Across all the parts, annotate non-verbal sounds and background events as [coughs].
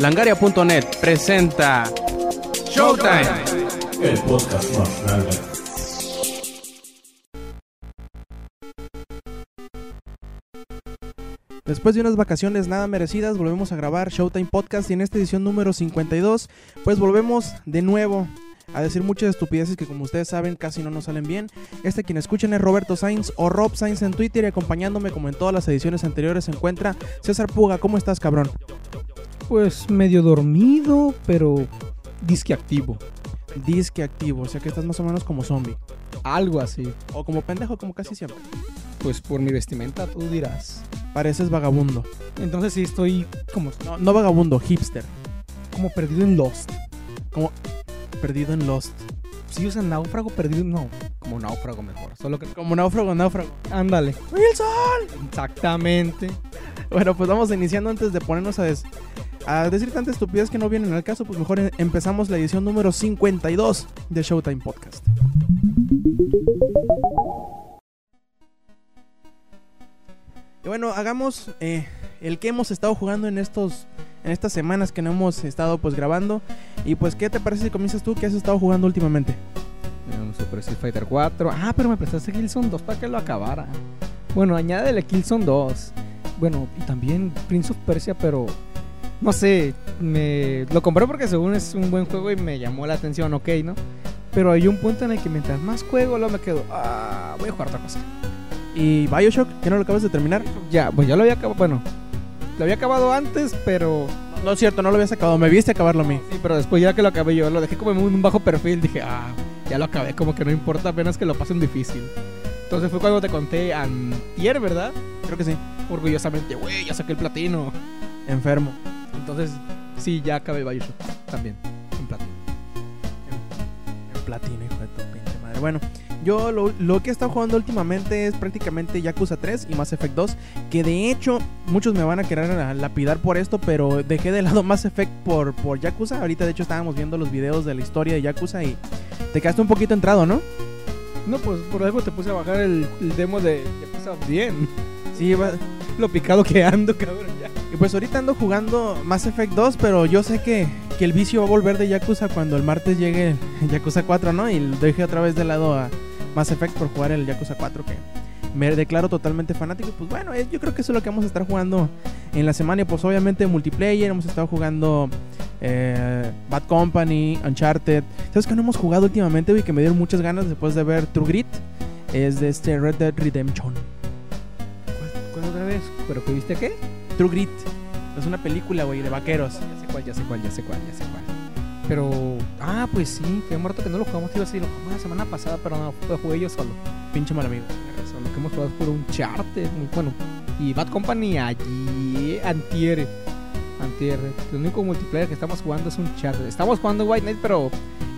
Langaria.net presenta Showtime. El podcast más grande. Después de unas vacaciones nada merecidas, volvemos a grabar Showtime Podcast y en esta edición número 52, pues volvemos de nuevo a decir muchas estupideces que como ustedes saben casi no nos salen bien. Este quien escuchen es Roberto Sainz o Rob Sainz en Twitter y acompañándome como en todas las ediciones anteriores se encuentra César Puga. ¿Cómo estás, cabrón? Pues medio dormido, pero disque activo. Disque activo, o sea que estás más o menos como zombie. Algo así. O como pendejo, como casi siempre. Pues por mi vestimenta tú dirás. Pareces vagabundo. Entonces sí estoy como, No, no vagabundo, hipster. como perdido en Lost. Como perdido en Lost. Si usan náufrago, perdido, no. Como náufrago mejor. Solo que. Como náufrago, náufrago. Ándale. ¡Wilson! Exactamente. Bueno, pues vamos iniciando antes de ponernos a, des- a decir tantas estupidez que no vienen al caso, pues mejor em- empezamos la edición número 52 de Showtime Podcast. Y bueno, hagamos eh, el que hemos estado jugando en estos en estas semanas que no hemos estado pues grabando y pues qué te parece si comienzas tú qué has estado jugando últimamente Un Super Street Fighter 4. Ah, pero me prestaste Killzone 2 para que lo acabara. Bueno, añádele Killzone 2. Bueno, y también Prince of Persia, pero no sé, me lo compré porque según es un buen juego y me llamó la atención, ok, ¿no? Pero hay un punto en el que mientras más juego, luego me quedo, ah, voy a jugar otra cosa. y BioShock que no lo acabas de terminar Ya, pues ya lo había acabado, bueno, lo había acabado antes, pero no, no es cierto no lo habías acabado me viste acabarlo a mí sí, pero después ya que lo acabé yo, lo dejé como en un bajo perfil, dije, ah, ya lo acabé, como que no importa apenas que lo pasen difícil. Entonces fue cuando te conté antier, ¿verdad? creo que sí Orgullosamente, güey, ya saqué el platino. enfermo Entonces, sí, ya acabé Bioshock también, en platino. En platino, hijo de tu pinche madre. Bueno, yo lo, lo que he estado jugando últimamente es prácticamente Yakuza 3 y Mass Effect 2. Que de hecho, muchos me van a querer lapidar por esto, pero dejé de lado [laughs] Mass Effect por, por Yakuza. Ahorita, de hecho, estábamos viendo los videos de la historia de Yakuza y te quedaste un poquito entrado, ¿no? No, pues por algo te puse a bajar el, el demo de Yakuza bien. Sí, va- Lo picado que ando, cabrón. Y pues ahorita ando jugando Mass Effect 2, pero yo sé que, que el vicio va a volver de Yakuza cuando el martes llegue Yakuza 4, ¿no? Y dejé otra vez de lado a Mass Effect por jugar el Yakuza 4, que me declaro totalmente fanático. Y pues bueno, yo creo que eso es lo que vamos a estar jugando en la semana. Y pues obviamente multiplayer, hemos estado jugando eh, Bad Company, Uncharted. ¿Sabes que no hemos jugado últimamente, güey? Que me dieron muchas ganas después de ver True Grit. Es de este Red Dead Redemption. ¿Cuál, cuál otra vez? ¿Pero que viste qué? True Grit. Es una película, güey, de vaqueros. Ya sé cuál, ya sé cuál, ya sé cuál, ya sé cuál. Pero, ah, pues sí, que muerto que no lo jugamos, te iba a decir, lo jugamos la semana pasada, pero no, lo jugué yo solo. Pinche mal amigo. Lo que hemos jugado es puro Uncharted, muy bueno. Y Bad Company allí, antier. Antier. El único multiplayer que estamos jugando es Uncharted. Estamos jugando White Knight, pero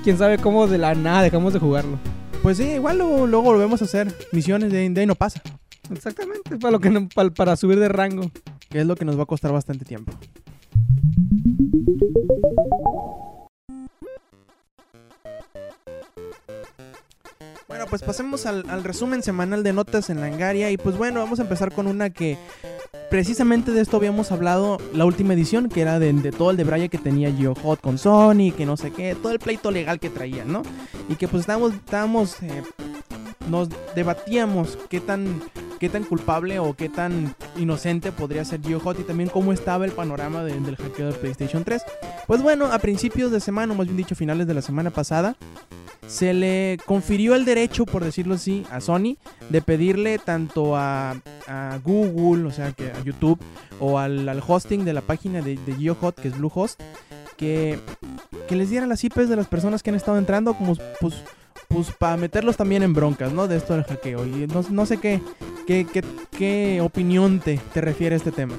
quién sabe cómo de la nada dejamos de jugarlo. Pues sí, igual luego, luego volvemos a hacer misiones de, de ahí no pasa. Exactamente, para, lo que no- para, para subir de rango. Que es lo que nos va a costar bastante tiempo. Bueno, pues pasemos al, resumen semanal de notas en Langaria. Y pues bueno, vamos a empezar con una que precisamente de esto habíamos hablado la última edición, que era de, todo el de Braya que tenía GeoHot con Sony, que no sé qué, todo el pleito legal que traía, ¿no? Y que pues estábamos, estábamos eh, nos debatíamos qué tan qué tan culpable o qué tan inocente podría ser GeoHot y también cómo estaba el panorama de- del hackeo de PlayStation 3. Pues bueno, a principios de semana, o más bien dicho, finales de la semana pasada, se le confirió el derecho, por decirlo así, a Sony de pedirle tanto a, Google, o sea, que a YouTube, o al, hosting de la página de, de GeoHot, que es Bluehost, que, que les dieran las IPs de las personas que han estado entrando, como pues, pues para meterlos también en broncas, ¿no? De esto del hackeo. Y no, no sé qué, qué, qué, qué opinión te, te refiere a este tema.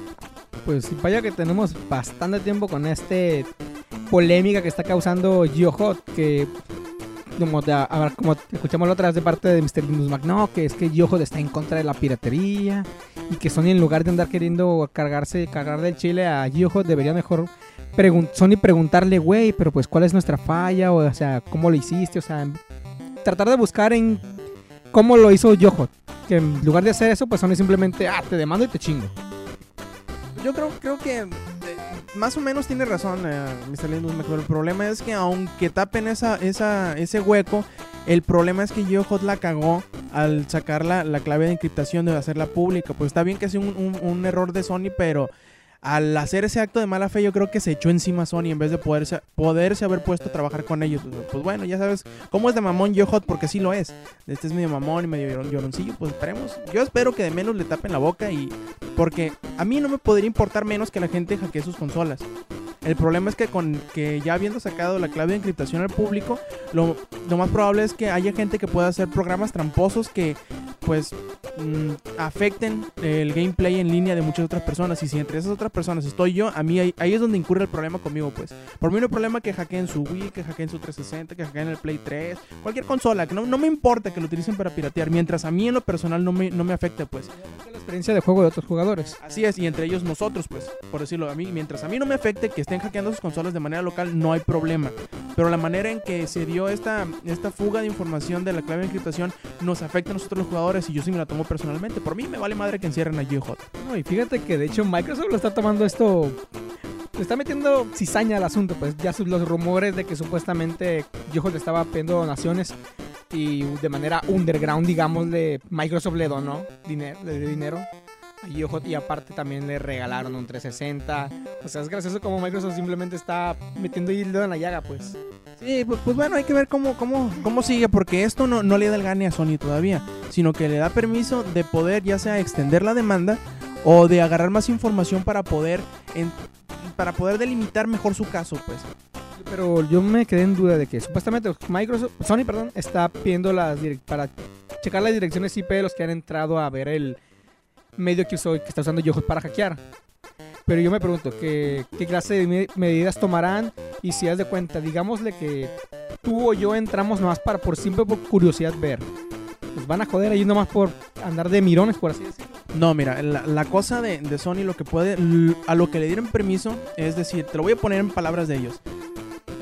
Pues vaya que tenemos bastante tiempo con este polémica que está causando GeoHot, que como, como escuchamos la otra vez de parte de Mr. Linus Mac, no, que es que GeoHot está en contra de la piratería y que Sony en lugar de andar queriendo cargarse, cargar del chile a GeoHot debería mejor pregun- Sony preguntarle, güey, pero pues cuál es nuestra falla, o sea, cómo lo hiciste, o sea, tratar de buscar en cómo lo hizo GeoHot. Que en lugar de hacer eso, pues Sony simplemente, ah, te demando y te chingo. Yo creo, creo que eh, más o menos tiene razón, eh, Mr. Linus McCall. El problema es que aunque tapen esa, esa, ese hueco, el problema es que GeoHot la cagó al sacar la, la clave de encriptación de hacerla pública. Pues está bien que sea un- un error de Sony, pero al hacer ese acto de mala fe, yo creo que se echó encima Sony en vez de poderse, poderse haber puesto a trabajar con ellos. Pues, bueno, ya sabes cómo es de mamón GeoHot, porque sí lo es. Este es medio mamón y medio lloroncillo, pues esperemos. Yo espero que de menos le tapen la boca y. Porque a mí no me podría importar menos que la gente hackee sus consolas. El problema es que con que ya habiendo sacado la clave de encriptación al público, lo, lo más probable es que haya gente que pueda hacer programas tramposos que pues mm, afecten el gameplay en línea de muchas otras personas. Y si entre esas otras personas estoy yo, a mí ahí, ahí es donde incurre el problema conmigo, pues. Por mí no hay problema que hackeen su Wii, que hackeen su 360, que hackeen el Play 3, cualquier consola, que no, no me importa que lo utilicen para piratear, mientras a mí en lo personal no me, no me afecte, pues. La experiencia de juego de otros jugadores. Así es, y entre ellos nosotros, pues, por decirlo a mí, mientras a mí no me afecte que estén hackeando sus consolas de manera local, no hay problema. Pero la manera en que se dio esta, esta fuga de información de la clave de encriptación nos afecta a nosotros los jugadores y yo sí me la tomo personalmente. Por mí me vale madre que encierren a GeoHot. No, y fíjate que de hecho Microsoft lo está tomando esto. Le está metiendo cizaña al asunto, pues ya los rumores de que supuestamente GeoHot le estaba pidiendo donaciones y de manera underground, digámosle, Microsoft le donó dinero, dinero a GeoHot y aparte también le regalaron un 360. O sea, es gracioso como Microsoft simplemente está metiendo el dedo en la llaga, pues. Sí, pues, pues bueno, hay que ver cómo, cómo, cómo sigue, porque esto no, no le da el gane a Sony todavía, sino que le da permiso de poder ya sea extender la demanda o de agarrar más información para poder, en- para poder delimitar mejor su caso, pues. Pero yo me quedé en duda de que supuestamente Microsoft, Sony, perdón, está pidiendo las para checar las direcciones IP de los que han entrado a ver el medio que, usó- que está usando Yohoo para hackear. Pero yo me pregunto, ¿qué, qué clase de me- medidas tomarán? Y si haz de cuenta, digámosle que tú o yo entramos nomás para por simple por curiosidad ver. Nos van a joder ahí nomás por andar de mirones, por así decirlo. No, mira, la, cosa de, de Sony lo que puede, a lo que le dieron permiso, es decir, te lo voy a poner en palabras de ellos.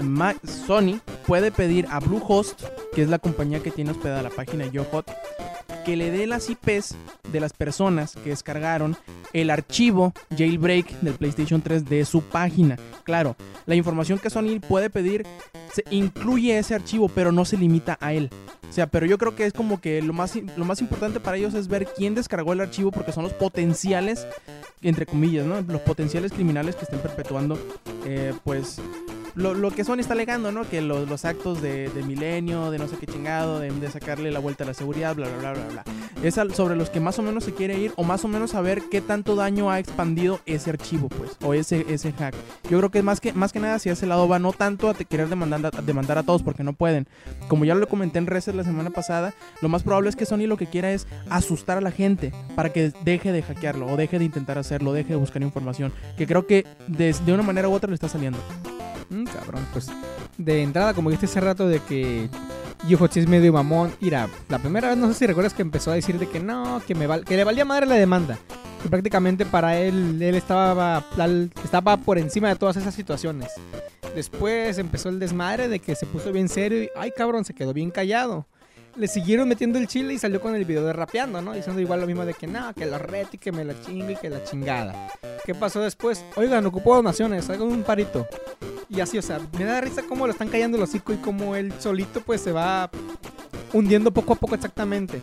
Ma- Sony puede pedir a Bluehost, que es la compañía que tiene hospedada la página YoHot, que le dé las IPs de las personas que descargaron el archivo jailbreak del PlayStation 3 de su página. Claro, la información que Sony puede pedir se incluye ese archivo, pero no se limita a él. O sea, pero yo creo que es como que lo más, lo más importante para ellos es ver quién descargó el archivo porque son los potenciales, entre comillas, ¿no? Los potenciales criminales que estén perpetuando, eh, pues, lo, lo que Sony está alegando, ¿no? Que lo- los actos de, de milenio, de no sé qué chingado, de, de sacarle la vuelta a la seguridad, bla, bla, bla, bla, bla. Es al- sobre los que más o menos se quiere ir o más o menos saber qué tanto daño ha expandido ese archivo, pues, o ese, ese hack. Yo creo que más que, más que nada si a ese lado va no tanto a te- querer demandar, a- demandar a todos porque no pueden. Como ya lo comenté en Reset la semana pasada, lo más probable es que Sony lo que quiera es asustar a la gente para que deje de hackearlo o deje de intentar hacerlo, deje de buscar información, que creo que de, de una manera u otra le está saliendo. Mm, cabrón, pues de entrada, como dijiste hace rato, de que Yohochi es medio mamón. Mira, la primera vez no sé si recuerdas que empezó a decir de que no, que, me val- que le valía madre la demanda. Que prácticamente para él, él estaba, estaba por encima de todas esas situaciones. Después empezó el desmadre de que se puso bien serio y, ay cabrón, se quedó bien callado. Le siguieron metiendo el chile y salió con el video de rapeando, ¿no? Diciendo igual lo mismo de que no, que lo reto y que me la chingo y que la chingada. ¿Qué pasó después? Oigan, ocupó donaciones, hagan un parito. Y así, o sea, me da risa cómo lo están callando el hocico y cómo él solito pues se va hundiendo poco a poco exactamente.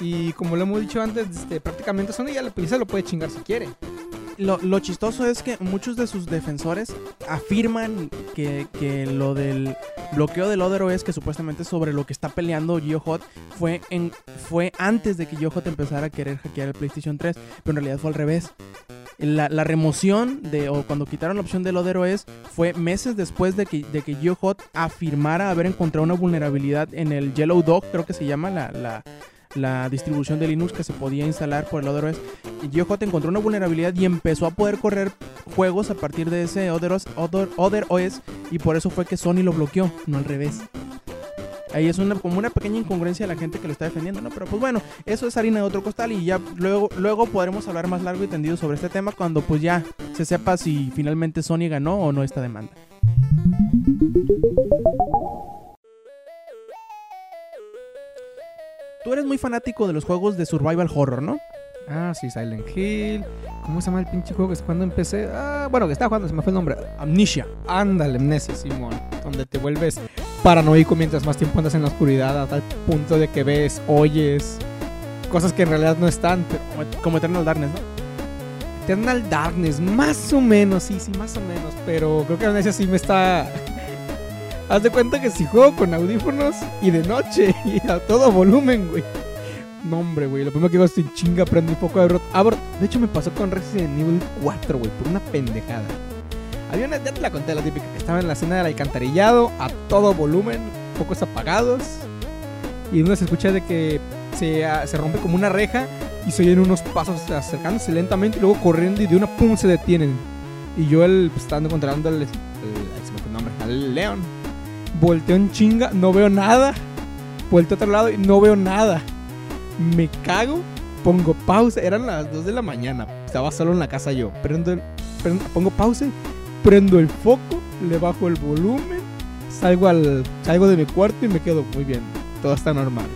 Y como lo hemos dicho antes, este, prácticamente Sony ya, le- ya se lo puede chingar si quiere. Lo, lo chistoso es que muchos de sus defensores afirman que, que lo del bloqueo del Other OS, que supuestamente es sobre lo que está peleando GeoHot, fue, en, fue antes de que GeoHot empezara a querer hackear el PlayStation 3, pero en realidad fue al revés. La, la remoción de, o cuando quitaron la opción del Other OS fue meses después de que, de que GeoHot afirmara haber encontrado una vulnerabilidad en el Yellow Dog, creo que se llama la, la, la distribución de Linux que se podía instalar por el OS. Y GeoHot encontró una vulnerabilidad y empezó a poder correr juegos a partir de ese Other OS, Other- Other OS y por eso fue que Sony lo bloqueó, no al revés. Ahí es una, como una pequeña incongruencia de la gente que lo está defendiendo, ¿no? Pero pues bueno, eso es harina de otro costal y ya luego, luego podremos hablar más largo y tendido sobre este tema cuando pues ya se sepa si finalmente Sony ganó o no esta demanda. Tú eres muy fanático de los juegos de survival horror, ¿no? Ah, sí, Silent Hill. ¿Cómo se llama el pinche juego que es cuando empecé? Ah, bueno, que estaba jugando, se me fue el nombre. Amnesia. Ándale, Amnesia, Simón. Donde te vuelves paranoico mientras más tiempo andas en la oscuridad, a tal punto de que ves, oyes cosas que en realidad no están. Pero Como, como Eternal Darkness, ¿no? Eternal Darkness, más o menos, sí, sí, más o menos. Pero creo que Amnesia sí me está. Haz de cuenta que si juego con audífonos y de noche y a todo volumen, güey. No, hombre, güey. Lo primero que hago es en chinga, prendo un poco de abro, abro- De hecho, me pasó con Resident Evil 4, güey, por una pendejada. Había una, ya te la conté, la típica, que estaba en la escena del alcantarillado, a todo volumen, focos apagados. Y uno se escucha de que se, ah, se rompe como una reja y se oyen unos pasos acercándose lentamente y luego corriendo y de una pum se detienen. Y yo, el, pues, estando controlando el, el- el nombre, al león, volteo en chinga, no veo nada. Vuelto a otro lado y no veo nada. Me cago, pongo pausa. Eran las 2 de la mañana. Estaba solo en la casa yo. Prendo el- prendo- pongo pausa, prendo el foco, le bajo el volumen, salgo, al, salgo de mi cuarto y me quedo muy bien. Todo está normal.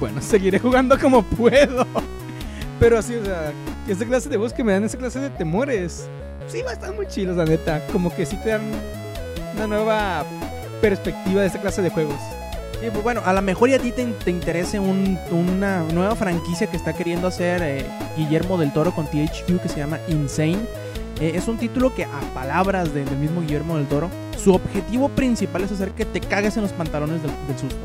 Bueno, [laughs] seguiré jugando como puedo. [laughs] Pero así, o sea, esa clase de voz que me dan, esa clase de temores, sí, va a estar muy chilos, la neta. Como que sí te dan una nueva perspectiva de esta clase de juegos. Sí, pues bueno, a lo mejor y a ti te, te interese un- una nueva franquicia que está queriendo hacer eh, Guillermo del Toro con THQ que se llama Insane. Eh, es un título que a palabras de- del mismo Guillermo del Toro, su objetivo principal es hacer que te cagues en los pantalones del, del susto,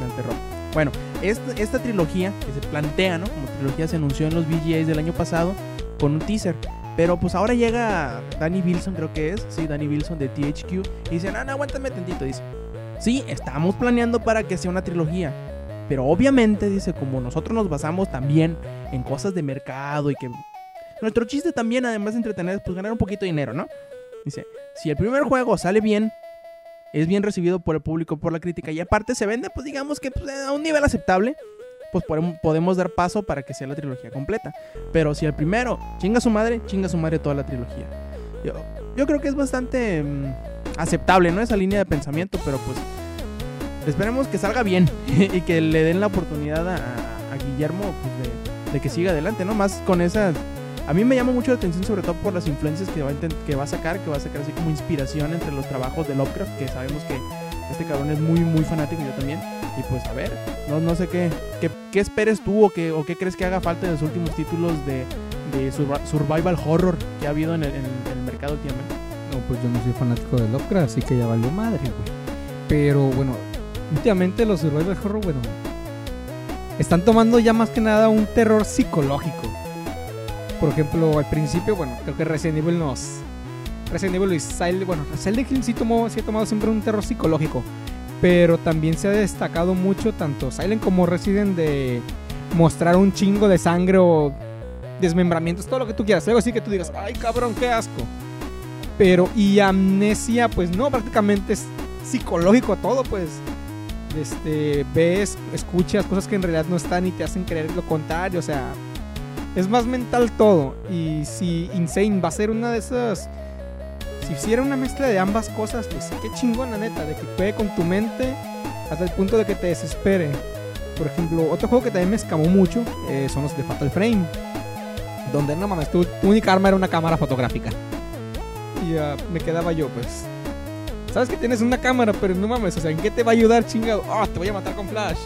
del terror. Bueno, esta, esta trilogía que se plantea, ¿no? Como trilogía se anunció en los VGAs del año pasado con un teaser. Pero pues ahora llega Danny Wilson, creo que es, sí, Danny Wilson de THQ, y dice, no, no, aguántame tantito, dice. Sí, estamos planeando para que sea una trilogía. Pero obviamente, dice, como nosotros nos basamos también en cosas de mercado y que... Nuestro chiste también, además de entretener, es pues ganar un poquito de dinero, ¿no? Dice, si el primer juego sale bien, es bien recibido por el público, por la crítica, y aparte se vende, pues digamos que pues, a un nivel aceptable, pues podemos- dar paso para que sea la trilogía completa. Pero si el primero chinga su madre, chinga su madre toda la trilogía. Yo, yo creo que es bastante mm, aceptable, ¿no? Esa línea de pensamiento, pero pues esperemos que salga bien [laughs] y que le den la oportunidad a, a Guillermo pues, de, de que siga adelante, ¿no? Más con esa... A mí me llama mucho la atención sobre todo por las influencias que va, a que va a sacar, que va a sacar así como inspiración entre los trabajos de Lovecraft, que sabemos que este cabrón es muy, muy fanático, yo también. Y pues a ver, no, no sé qué, qué, qué esperes tú o qué, o qué crees que haga falta en los últimos títulos de, de survi- survival horror que ha habido en el mercado últimamente. No, pues yo no soy fanático de Lovecraft, así que ya valió madre, güey. Pero bueno, últimamente los survival horror, bueno, están tomando ya más que nada un terror psicológico. Por ejemplo, al principio, bueno, creo que Resident Evil nos... Resident Evil y Silent... Bueno, Silent Hill sí, tomó, sí ha tomado siempre un terror psicológico. Pero también se ha destacado mucho tanto Silent como Resident de mostrar un chingo de sangre o desmembramientos, todo lo que tú quieras. Algo así que tú digas, ay cabrón, qué asco. Pero, y amnesia, pues no, prácticamente es psicológico todo, pues. Este, ves, escuchas cosas que en realidad no están y te hacen creer lo contrario, o sea, es más mental todo. Y si Insane va a ser una de esas. Si hiciera una mezcla de ambas cosas, pues qué chingón, la neta, de que juegue con tu mente hasta el punto de que te desespere. Por ejemplo, otro juego que también me escamó mucho eh, son los de Fatal Frame. Donde no mames, tu, única arma era una cámara fotográfica. Y ah, me quedaba yo, pues. Sabes que tienes una cámara, pero no mames, o sea, ¿en qué te va a ayudar, chingado? Ah, te voy a matar con flash.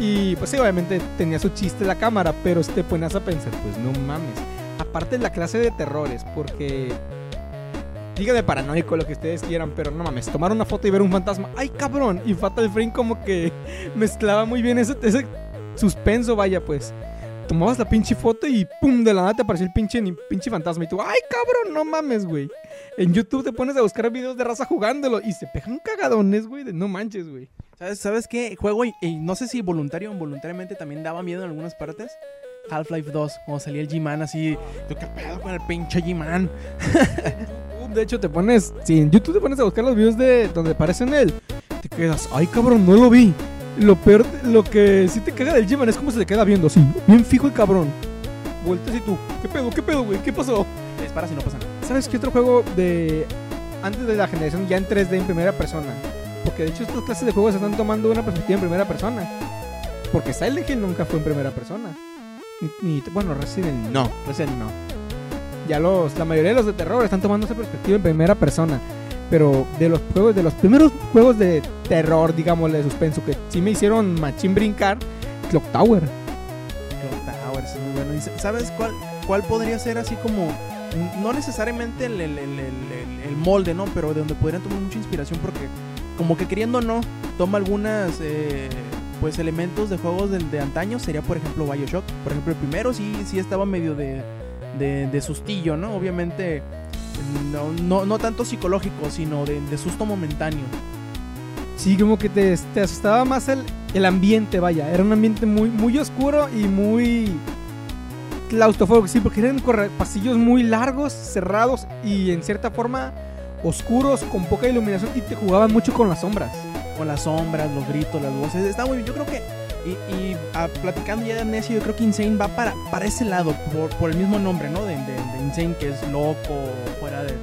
Y pues sí, obviamente tenía su chiste la cámara, pero te pones a pensar, pues no mames. Aparte la clase de terrores, porque. Dígame paranoico lo que ustedes quieran, pero no mames, tomar una foto y ver un fantasma, ¡ay cabrón! Y Fatal Frame como que [laughs] mezclaba muy bien ese, ese suspenso, vaya pues. Tomabas la pinche foto y pum, de la nada te apareció el pinche, pinche fantasma. Y tú, ¡ay cabrón! No mames, güey. En YouTube te pones a buscar videos de raza jugándolo y se pegan cagadones, güey, de no manches, güey. ¿Sabes, ¿Sabes qué? Juego, y, no sé si voluntario o involuntariamente también daba miedo en algunas partes. Half-Life 2, cuando salía el G-Man así. ¿Tú qué pedo con el pinche G-Man? [laughs] YouTube, De hecho, te pones. Si en YouTube te pones a buscar los videos de donde aparecen él, te quedas, ay cabrón, no lo vi. Lo peor, lo que sí te caga del G-Man es como se te queda viendo así, bien fijo el cabrón. Vueltas y tú, ¿qué pedo, qué pedo, güey? ¿Qué pasó? Te disparas y no pasa nada. ¿Sabes qué otro juego de. antes de la generación ya en 3D en primera persona? Porque de hecho, estas clases de juegos están tomando una perspectiva en primera persona. Porque Silent Hill nunca fue en primera persona. Ni- ni- bueno, Resident no, Resident no. Ya los, la mayoría de los de terror están tomando esa perspectiva en primera persona. Pero de los juegos, de los primeros juegos de terror, digamos, de suspenso, que sí me hicieron machín brincar, Clock Tower. Clock Towers es muy bueno. ¿Y sa- sabes cuál, cuál podría ser así como, n- no necesariamente el, el- el- el- molde, ¿no? Pero de donde podrían tomar mucha inspiración porque como que queriendo o no, toma algunas, eh, pues elementos de juegos del- de, antaño. Sería por ejemplo Bioshock. Por ejemplo, el primero sí, sí estaba medio de, de, de sustillo, ¿no? Obviamente no, no, no tanto psicológico, sino de, de susto momentáneo. Sí, como que te, te asustaba más el, el ambiente, vaya. Era un ambiente muy, muy oscuro y muy claustrofóbico, sí, porque eran pasillos muy largos, cerrados y en cierta forma oscuros, con poca iluminación y te jugaban mucho con las sombras. con las sombras, los gritos, las voces. Está muy bien. Yo creo que, y, y, ah, platicando ya de Amnesia, yo creo que Insane va para, para ese lado, por, por el mismo nombre, ¿no? De, de- de Insane, que es loco, fuera de,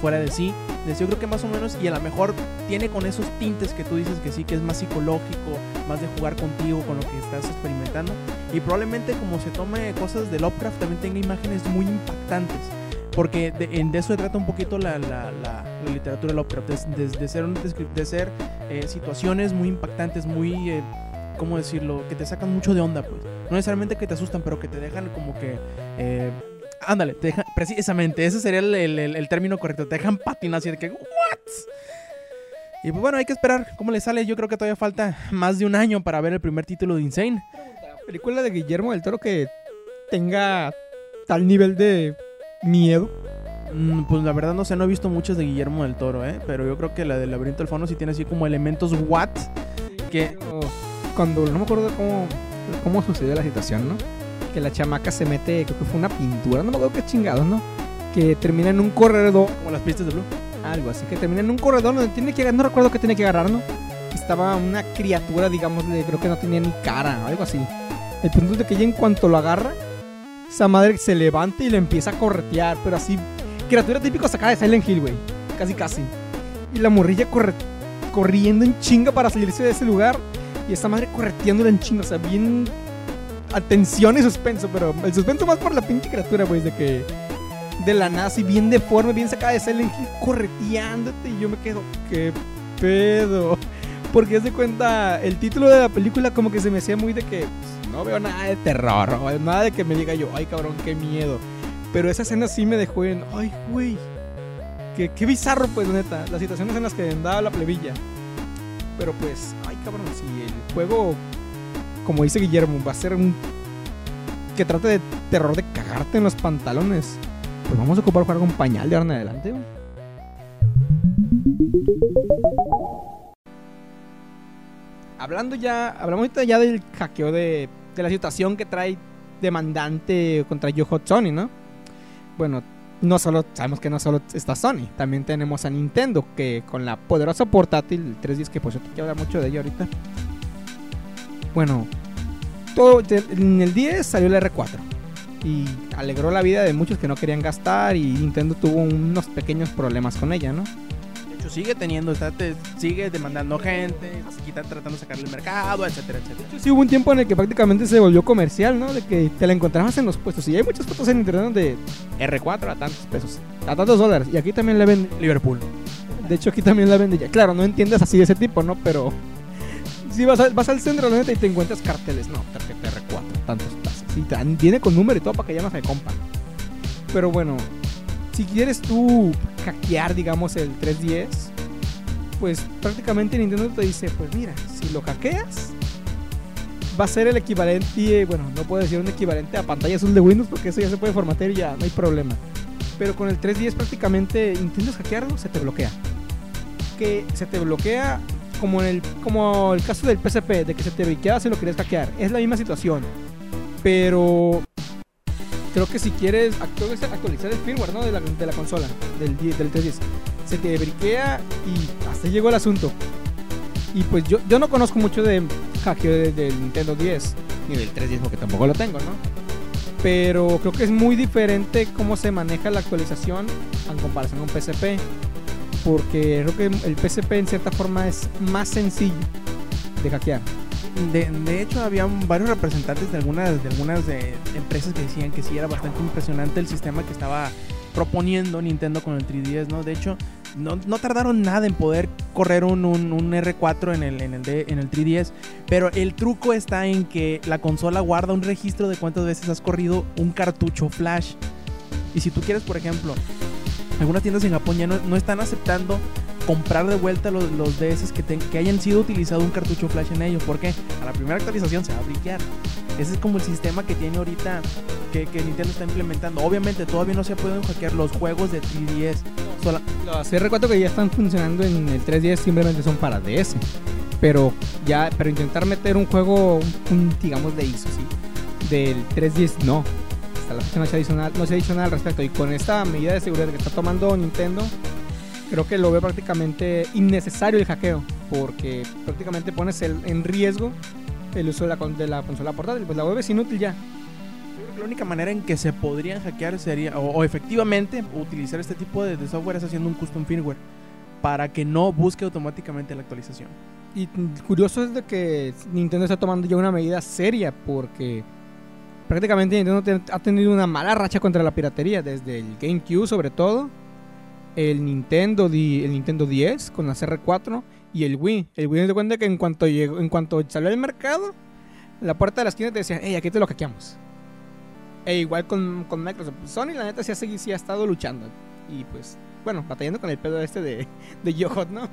fuera de sí. Entonces, yo creo que más o menos, y a lo mejor tiene con esos tintes que tú dices que sí, que es más psicológico, más de jugar contigo, con lo que estás experimentando. Y probablemente como se tome cosas de Lovecraft, también tenga imágenes muy impactantes. Porque de, de eso se trata un poquito la, la- la- la literatura de Lovecraft, de, de- de ser, un de ser eh, situaciones muy impactantes, muy, eh, ¿cómo decirlo? Que te sacan mucho de onda, pues. No necesariamente que te asustan, pero que te dejan como que... eh, ándale, te dejan, precisamente, ese sería el, el- término correcto, te dejan patinar así de que, ¿what? Y pues bueno, hay que esperar cómo le sale. Yo creo que todavía falta más de un año para ver el primer título de Insane. Película de Guillermo del Toro que tenga tal nivel de miedo. Mm, pues la verdad no sé, no he visto muchas de Guillermo del Toro, ¿eh? Pero yo creo que la del laberinto del fauno sí tiene así como elementos what que... O Cuando no me acuerdo cómo, cómo sucedió la situación, ¿no? Que la chamaca se mete, creo que fue una pintura, no me acuerdo qué chingados, ¿no? Que termina en un corredor, Como las pistas de Blue. algo así, que termina en un corredor donde tiene que, no recuerdo qué tiene que agarrar, ¿no? Estaba una criatura, digamos, de- creo que no tenía ni cara, algo así. El punto es de que ella en cuanto lo agarra, esa madre se levanta y le empieza a corretear, pero así, criatura típico sacada de Silent Hill, güey. Casi, casi. Y la morrilla corre, corriendo en chinga para salirse de ese lugar. Y esa madre correteándola en chinga, o sea, bien. Atención y suspenso, pero el suspenso más por la pinche criatura, güey, de que. De la nada, así bien deforme, bien sacada de Silent Hill, correteándote. Y yo me quedo, ¿qué pedo? Porque haz de cuenta, el título de la película, como que se me hacía muy de que pues, no veo nada de terror, o nada de que me diga yo, ay cabrón, qué miedo. Pero esa escena sí me dejó en, ay, güey. Qué, qué bizarro, pues, neta. Las situaciones en las que andaba la plebilla. Pero pues, ay, cabrón, si el juego, como dice Guillermo, va a ser un. que trate de terror de cagarte en los pantalones. Pues vamos a ocupar jugar con pañal de ahora en adelante. Hablando ya, hablamos ahorita ya del hackeo de, de la situación que trae demandante contra Yo Hot Sony, ¿no? Bueno, no solo sabemos que no solo está Sony, también tenemos a Nintendo que con la poderosa portátil el 310 que pues yo te quiero hablar mucho de ello ahorita. Bueno, todo en el 10 salió el R4 y alegró la vida de muchos que no querían gastar y Nintendo tuvo unos pequeños problemas con ella, ¿no? De sigue teniendo, está, te- sigue demandando gente, quita tratando de sacarle el mercado, etcétera, etcétera. Sí hubo un tiempo en el que prácticamente se volvió comercial, ¿no? De que te la encontrabas en los puestos. Y hay muchas fotos en internet de R4 a tantos pesos, a tantos dólares. Y aquí también la venden. Liverpool. De hecho, aquí también la venden ya. Claro, no entiendes así de ese tipo, ¿no? Pero [laughs] si vas, a- vas al centro la neta y te encuentras carteles, no, tarjeta R4, tantos pesos. Y te- viene con número y todo para que llamas a compa. Pero bueno, si quieres tú hackear, digamos, el 310, pues prácticamente Nintendo te dice, pues mira, si lo hackeas, va a ser el equivalente, bueno, no puedo decir un equivalente a pantalla azul de Windows porque eso ya se puede formatear y ya no hay problema. Pero con el 310 prácticamente intentas hackearlo, se te bloquea. Que se te bloquea como en el, como el caso del PSP, de que se te bloquea si lo quieres hackear. Es la misma situación. Pero creo que si quieres actualizar, el firmware ¿no? de, la, de la consola, del, 10 del 310, se te briquea y hasta llegó el asunto. Y pues yo, yo no conozco mucho de hackeo de- del Nintendo 10, ni del 310 porque tampoco lo tengo, ¿no? Pero creo que es muy diferente cómo se maneja la actualización en comparación a un PSP. Porque creo que el PSP en cierta forma es más sencillo de hackear. De, de hecho, había varios representantes de algunas, de algunas eh, empresas que decían que sí era bastante impresionante el sistema que estaba proponiendo Nintendo con el 3DS, ¿no? De hecho, no, no tardaron nada en poder correr un, un- un R4 en el, en, el D- en el 3DS, pero el truco está en que la consola guarda un registro de cuántas veces has corrido un cartucho flash. Y si tú quieres, por ejemplo, algunas tiendas en Japón ya no, no están aceptando comprar de vuelta los, los DS que, ten- que hayan sido utilizado un cartucho flash en ellos. ¿Por qué? A la primera actualización se va a brillar. Ese es como el sistema que tiene ahorita que, que Nintendo está implementando. Obviamente todavía no se pueden hackear los juegos de 3DS. Sola- Los R4 que ya están funcionando en el 3DS simplemente son para DS. Pero ya, pero intentar meter un juego, un, digamos, de ISO, ¿sí? Del 3DS no. Hasta la fecha no se, ha dicho nada, no se ha dicho nada al respecto. Y con esta medida de seguridad que está tomando Nintendo, creo que lo veo prácticamente innecesario el hackeo. Porque prácticamente pones el- en riesgo el uso de la, de la consola portátil. Pues la web es inútil ya. Yo creo que la única manera en que se podrían hackear sería, o, o efectivamente, utilizar este tipo de, de software es haciendo un custom firmware para que no busque automáticamente la actualización. Y curioso es de que Nintendo está tomando ya una medida seria porque prácticamente Nintendo te- ha tenido una mala racha contra la piratería desde el GameCube sobre todo, el Nintendo, el Nintendo 10 con la CR4 y el Wii. El Wii te cuenta que en cuanto llegó, en cuanto salió al mercado, la puerta de la esquina te decía, hey, aquí te lo hackeamos. E igual con, con Microsoft. Sony la neta sí ha, sí ha estado luchando. Y pues, bueno, batallando con el pedo este de, [laughs] de Yohot, ¿no?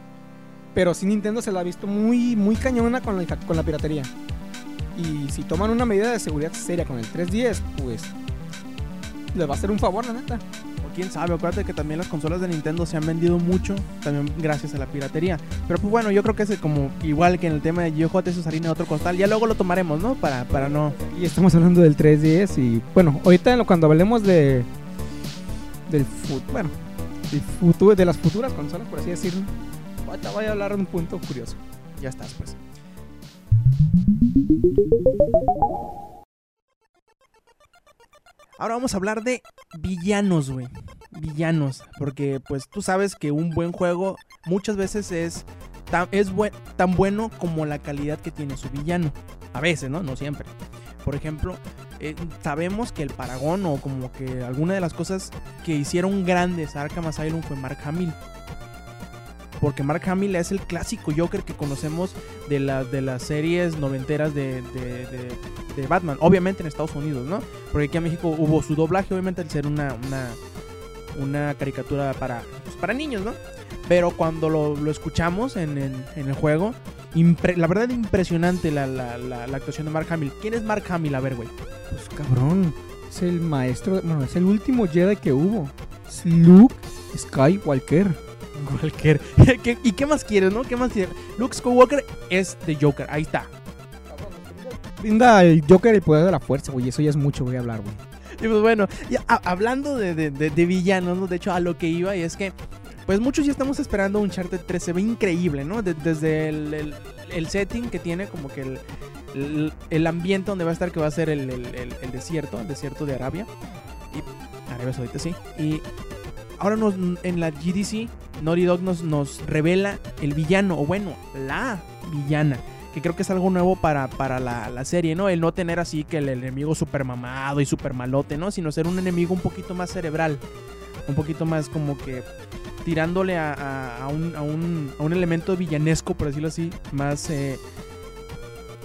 Pero sí Nintendo se la ha visto muy, muy cañona con la, con la piratería. Y si toman una medida de seguridad seria con el 310, pues les va a hacer un favor, la neta. Quién sabe, acuérdate que también las consolas de Nintendo se han vendido mucho, también gracias a la piratería. Pero pues bueno, yo creo que es como igual que en el tema de GeoHot, eso es harina de otro costal. Ya luego lo tomaremos, ¿no? Para, para no... Y estamos hablando del 310 y bueno, ahorita cuando hablemos de del fu- bueno, del futuro de las futuras consolas, por así decirlo. Ahorita voy a hablar de un punto curioso. Ya estás, pues. Ahora vamos a hablar de villanos, güey. Villanos. Porque, pues, tú sabes que un buen juego muchas veces es tan, es tan bueno como la calidad que tiene su villano. A veces, ¿no? No siempre. Por ejemplo, eh, sabemos que el Paragón o como que alguna de las cosas que hicieron grandes a Arkham Asylum fue Mark Hamill. Porque Mark Hamill es el clásico Joker que conocemos de, la- de las series noventeras de, de- de- de Batman. Obviamente en Estados Unidos, ¿no? Porque aquí en México hubo su doblaje, obviamente al ser una, una, una caricatura para, pues, para niños, ¿no? Pero cuando lo, lo escuchamos en, en- en el juego, la verdad impresionante la, la- la- la actuación de Mark Hamill. ¿Quién es Mark Hamill? A ver, güey. Pues cabrón, es el maestro, bueno, es el último Jedi que hubo. Es Luke Skywalker. Cualquier. [laughs] ¿Qué- ¿Y qué más quieres, no? ¿Qué más quieres? Luke Skywalker es de Joker, ahí está. Brinda el Joker el poder de la fuerza, güey. Eso ya es mucho, voy a hablar, güey. Y pues bueno, ya, a- hablando de, de- de- de villanos, ¿no? de hecho a lo que iba y es que, pues muchos ya estamos esperando un Uncharted 3, se ve increíble, ¿no? De- desde el, el- el setting que tiene, como que el, el- ambiente donde va a estar, que va a ser el, el- el- el desierto, el desierto de Arabia. Y Arabia Saudita, sí. Y ahora nos, en la GDC, Naughty Dog nos, revela el villano, o bueno, la villana. Que creo que es algo nuevo para, la, la serie, ¿no? El no tener así que el enemigo super mamado y super malote, ¿no? Sino ser un enemigo un poquito más cerebral. Un poquito más como que tirándole a, un, a un- elemento villanesco, por decirlo así, más, eh,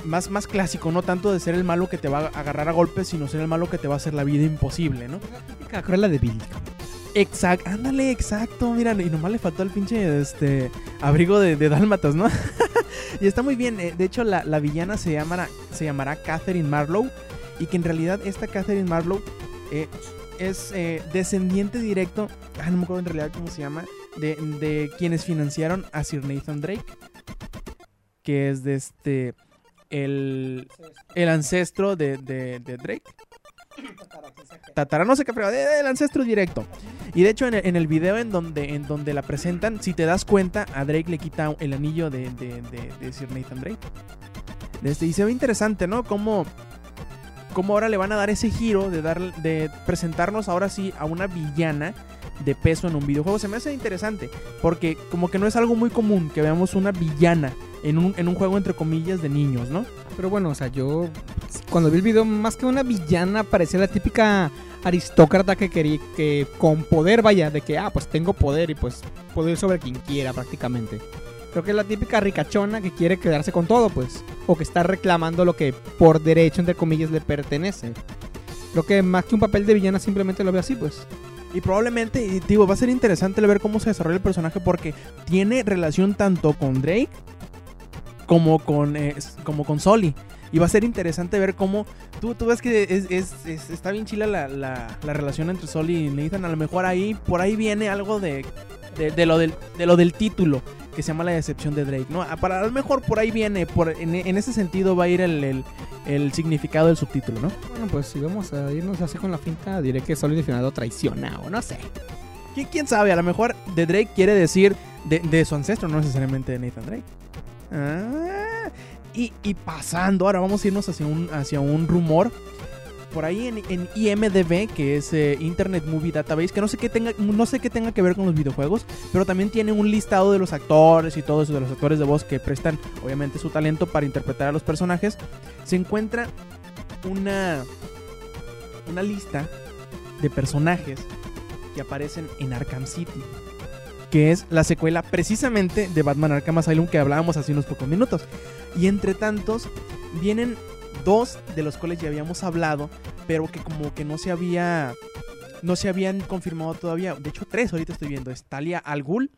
más, más clásico, no tanto de ser el malo que te va a agarrar a golpes, sino ser el malo que te va a hacer la vida imposible, ¿no? Típica cruela de Bill. Exacto, ándale, exacto. Mira, y nomás le faltó el pinche este abrigo de, de dálmatas, ¿no? [laughs] y está muy bien. eh, De hecho, la, la villana se llamará, se llamará Catherine Marlowe. Y que en realidad esta Catherine Marlowe eh, es eh, descendiente directo. Ah, no me acuerdo en realidad cómo se llama. De, quienes financiaron a Sir Nathan Drake. Que es de este. El, el ancestro de, de Drake. [coughs] Tatara, no sé qué, eh, el ancestro directo. Y de hecho, en el, video en donde, en donde la presentan, si te das cuenta, a Drake le quita el anillo de, de, de- de Sir Nathan Drake. Este, y se ve interesante, ¿no? Cómo, cómo ahora le van a dar ese giro de, dar, de presentarnos ahora sí a una villana de peso en un videojuego. Se me hace interesante porque como que no es algo muy común que veamos una villana en un, en un juego entre comillas de niños, ¿no? Pero bueno, o sea, yo cuando vi el video, más que una villana, parecía la típica aristócrata que quería, que con poder, vaya, de que, ah, pues tengo poder y pues poder sobre quien quiera prácticamente. Creo que es la típica ricachona que quiere quedarse con todo, pues. O que está reclamando lo que por derecho, entre comillas, le pertenece. Creo que más que un papel de villana simplemente lo veo así, pues. Y probablemente, digo, va a ser interesante ver cómo se desarrolla el personaje porque tiene relación tanto con Drake como con, eh, como con Soli. Y va a ser interesante ver cómo. Tú, tú ves que es, es- es- está bien chila la, la- la relación entre Soli y Nathan. A lo mejor ahí, por ahí viene algo de, de, de lo, del, de lo del título que se llama la decepción de Drake. ¿no? A, para, a lo mejor por ahí viene, por, en, en ese sentido va a ir el, el- el significado del subtítulo, ¿no? Bueno, pues si vamos a irnos así con la finta, diré que solo finado traiciona o no sé. ¿Quién, quién sabe? A lo mejor de Drake quiere decir de, de su ancestro, no necesariamente de Nathan Drake. Ah, y, pasando, ahora vamos a irnos hacia un, hacia un rumor. Por ahí en, en IMDB, que es eh, Internet Movie Database, que no sé, qué tenga, no sé qué tenga que ver con los videojuegos, pero también tiene un listado de los actores y todo eso, de los actores de voz que prestan, obviamente, su talento para interpretar a los personajes. Se encuentra una, una lista de personajes que aparecen en Arkham City, que es la secuela precisamente de Batman Arkham Asylum que hablábamos hace unos pocos minutos. Y entre tantos vienen dos de los cuales ya habíamos hablado, pero que como que no se había no se habían confirmado todavía. De hecho, tres ahorita estoy viendo. Es Talia Al Ghul,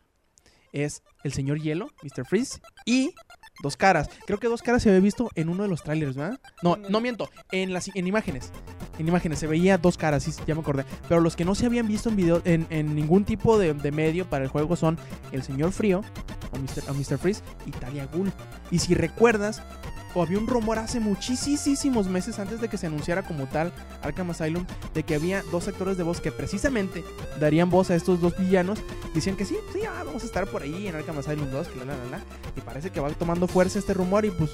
es el señor Hielo, Mr. Freeze, y Dos Caras. Creo que Dos Caras se había visto en uno de los trailers, ¿verdad? No, no miento, en las en imágenes. En imágenes se veía Dos Caras, sí, ya me acordé. Pero los que no se habían visto en video, en, en ningún tipo de, de medio para el juego son el señor Frío, o Mr. o Mr. Freeze, y Talia Ghul. Y si recuerdas, o había un rumor hace muchísimos meses antes de que se anunciara como tal Arkham Asylum de que había dos actores de voz que precisamente darían voz a estos dos villanos. Decían que sí, sí, ah, vamos a estar por ahí en Arkham Asylum 2, que la, la, la, la. Y parece que va tomando fuerza este rumor y pues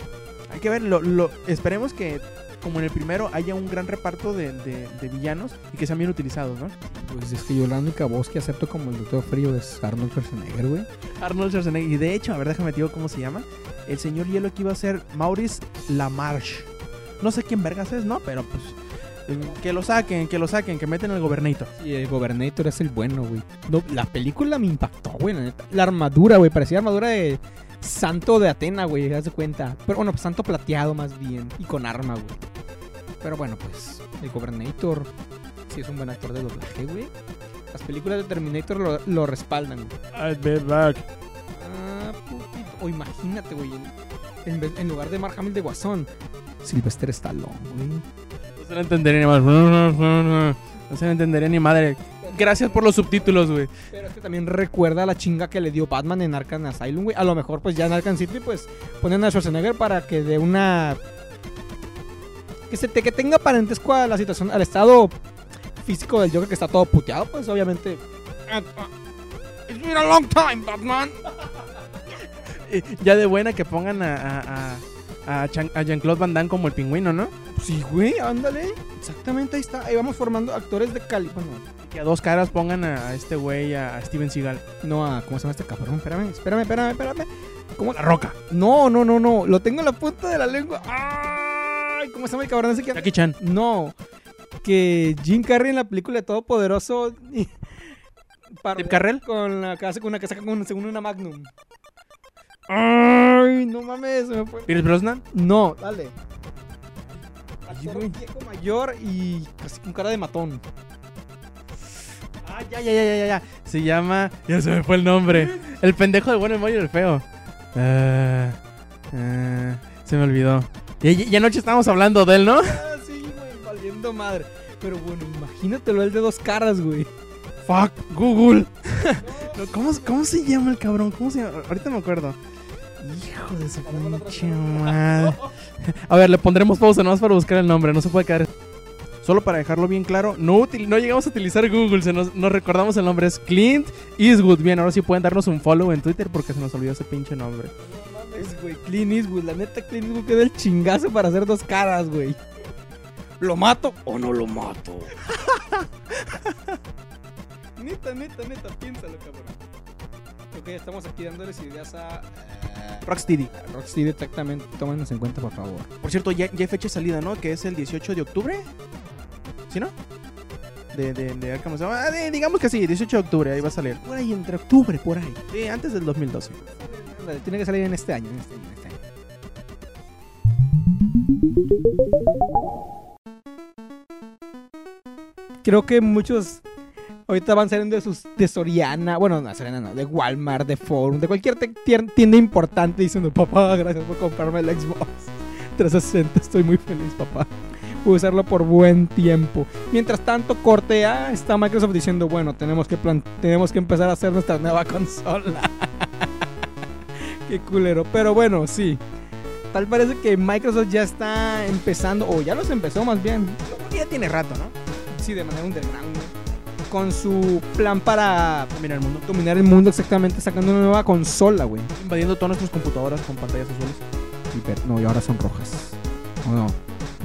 hay que ver, lo, lo- esperemos que como en el primero haya un gran reparto de, de- de villanos y que sean bien utilizados, ¿no? Pues es que yo la única voz que acepto como el Doctor Frío es Arnold Schwarzenegger, güey. Arnold Schwarzenegger. Y de hecho, a ver, déjame te digo cómo se llama. El señor hielo aquí iba a ser Maurice Lamarche. No sé quién vergas es, ¿no? Pero pues. eh, Que lo saquen, que lo saquen, que meten al Gobernator. Y el Gobernator es el bueno, güey. No, la película me impactó, güey, la. La armadura, güey, parecía armadura de santo de Atena, güey, haz de cuenta. Pero bueno, pues santo plateado más bien. Y con arma, güey. Pero bueno, pues el Gobernator sí es un buen actor de doblaje, güey. Las películas de Terminator lo, lo respaldan, güey. I'll be back. Ah, putito. O imagínate, güey, en, en vez- en lugar de Mark Hamill de Guasón, Sylvester Stallone, güey. No se lo entendería ni madre. No se lo entendería ni madre. Gracias por los subtítulos, güey. Pero es que también recuerda la chinga que le dio Batman en Arkham Asylum, güey. A lo mejor, pues ya en Arkham City, pues ponen a Schwarzenegger para que de una. Que, se te, que tenga parentesco a la situación, al estado físico del Joker que está todo puteado, pues obviamente. It's been a long time, Batman. [laughs] Eh, Ya de buena que pongan a, a, a, a Jean-Claude Van Damme como el pingüino, ¿no? Sí, güey, ándale. Exactamente, ahí está. Ahí vamos formando actores de cali. Bueno, que a dos caras pongan a, este güey, a, a Steven Seagal. no a. ¿Cómo se llama este cabrón? Espérame, espérame, espérame, espérame. ¿Cómo? La roca. No, no, no, no. Lo tengo en la punta de la lengua. ¡Ay! ¿Cómo se llama el cabrón ese que Jackie Chan. No. Que Jim Carrey en la película de Todopoderoso. ¿Steve Carrell? Con la casa con una que saca con según una Magnum. Ay, no mames, se me fue. Pierce Brosnan. No, dale. Ay, Actor güey. viejo mayor y casi con cara de matón. Ah, ya, ya, ya, ya, ya. Se llama. Ya se me fue el nombre. El pendejo de bueno, el malo y el feo. Ah, ah, se me olvidó. Y, y- y anoche estábamos hablando de él, ¿no? Ah, sí, güey, valiendo madre. Pero bueno, imagínatelo el de dos caras, güey. Fuck, Google. [laughs] No, ¿Cómo, ¿Cómo se llama el cabrón? ¿Cómo se llama? Ahorita me acuerdo. Hijo de su pinche madre. A ver, le pondremos pausa nomás para buscar el nombre. No se puede quedar. Solo para dejarlo bien claro, no, util- no llegamos a utilizar Google, se nos, nos recordamos el nombre, es Clint Eastwood. Bien, ahora sí pueden darnos un follow en Twitter porque se nos olvidó ese pinche nombre. No mames, güey. Clint Eastwood, la neta, Clint Eastwood queda el chingazo para hacer dos caras, güey. ¿Lo mato o no lo mato? [laughs] Neta, neta, neta, piénsalo, cabrón. Ok, estamos aquí dándoles ideas a Rocksteady. a Rocksteady exactamente. Tómenos en cuenta, por favor. Por cierto, ya, ya hay fecha de salida, ¿no? Que es el 18 de octubre. ¿Sí, no? De, de, de Arkham. Ah, de- digamos que sí, 18 de octubre, ahí va a salir. Por ahí, entre octubre, por ahí. Sí, antes del 2012. Ándale, Tiene que salir en este año, en este año, en este año. Creo que muchos ahorita van saliendo de sus de Soriana, bueno, no, Soriana no, de Walmart, de Forum, de cualquier tienda importante diciendo, papá, gracias por comprarme el Xbox 360, estoy muy feliz, papá. A usarlo por buen tiempo. Mientras tanto, corte A, está Microsoft diciendo, bueno, tenemos que, plan- tenemos que empezar a hacer nuestra nueva [laughs] consola. Qué culero. Pero bueno, sí. Tal parece que Microsoft ya está empezando, o ya los empezó más bien, Ya tiene rato, ¿no? sí, de manera underground, ¿no? Con su plan para Mira el mundo. dominar el mundo exactamente, sacando una nueva consola, güey. Invadiendo todas nuestras computadoras con pantallas azules. Y No, y ahora son rojas. No, no,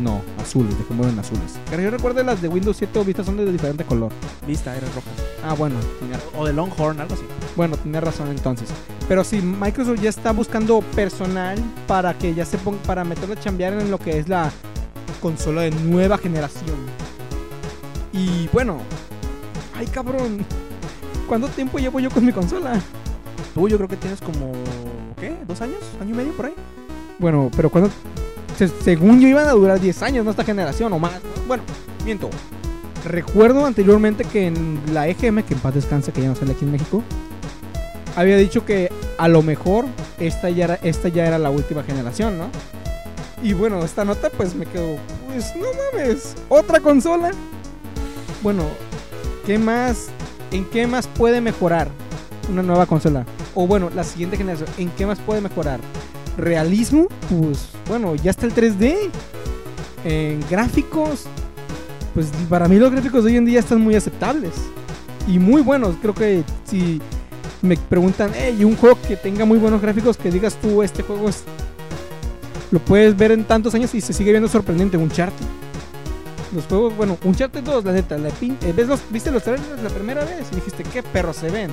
no, azules, dejémoslo en azules. Pero yo recuerdo las de Windows 7 o Vista son de diferente color. Vista, eran rojas. Ah, bueno, tenía O de Longhorn, algo así. Bueno, tienes razón entonces. Pero sí, Microsoft ya está buscando personal para que ya se ponga, para meterlo a chambear en lo que es la consola de nueva generación. Y bueno, ay cabrón, ¿cuánto tiempo llevo yo con mi consola? Tú yo creo que tienes como... ¿Qué? ¿Dos años? ¿Año y medio por ahí? Bueno, pero cuando, se- según yo iban a durar 10 años, no esta generación o más. ¿no? Bueno, miento. Recuerdo anteriormente que en la EGM, que en paz descanse, que ya no sale aquí en México, había dicho que a lo mejor esta ya era, esta ya era la última generación, ¿no? Y bueno, esta nota pues me quedó, pues no mames, otra consola. Bueno, ¿qué más? ¿En qué más puede mejorar una nueva consola? O bueno, la siguiente generación, ¿en qué más puede mejorar? realismo, pues bueno, ya está el 3D. En gráficos, pues para mí los gráficos de hoy en día están muy aceptables y muy buenos. Creo que si me preguntan, hey, un juego que tenga muy buenos gráficos, que digas tú, este juego es. Lo puedes ver en tantos años y se sigue viendo sorprendente. Un chart. Los juegos, bueno, un chart 2, la neta. La pin- eh, ¿ves los, ¿Viste los trailers la primera vez? Y dijiste, qué perros se ven.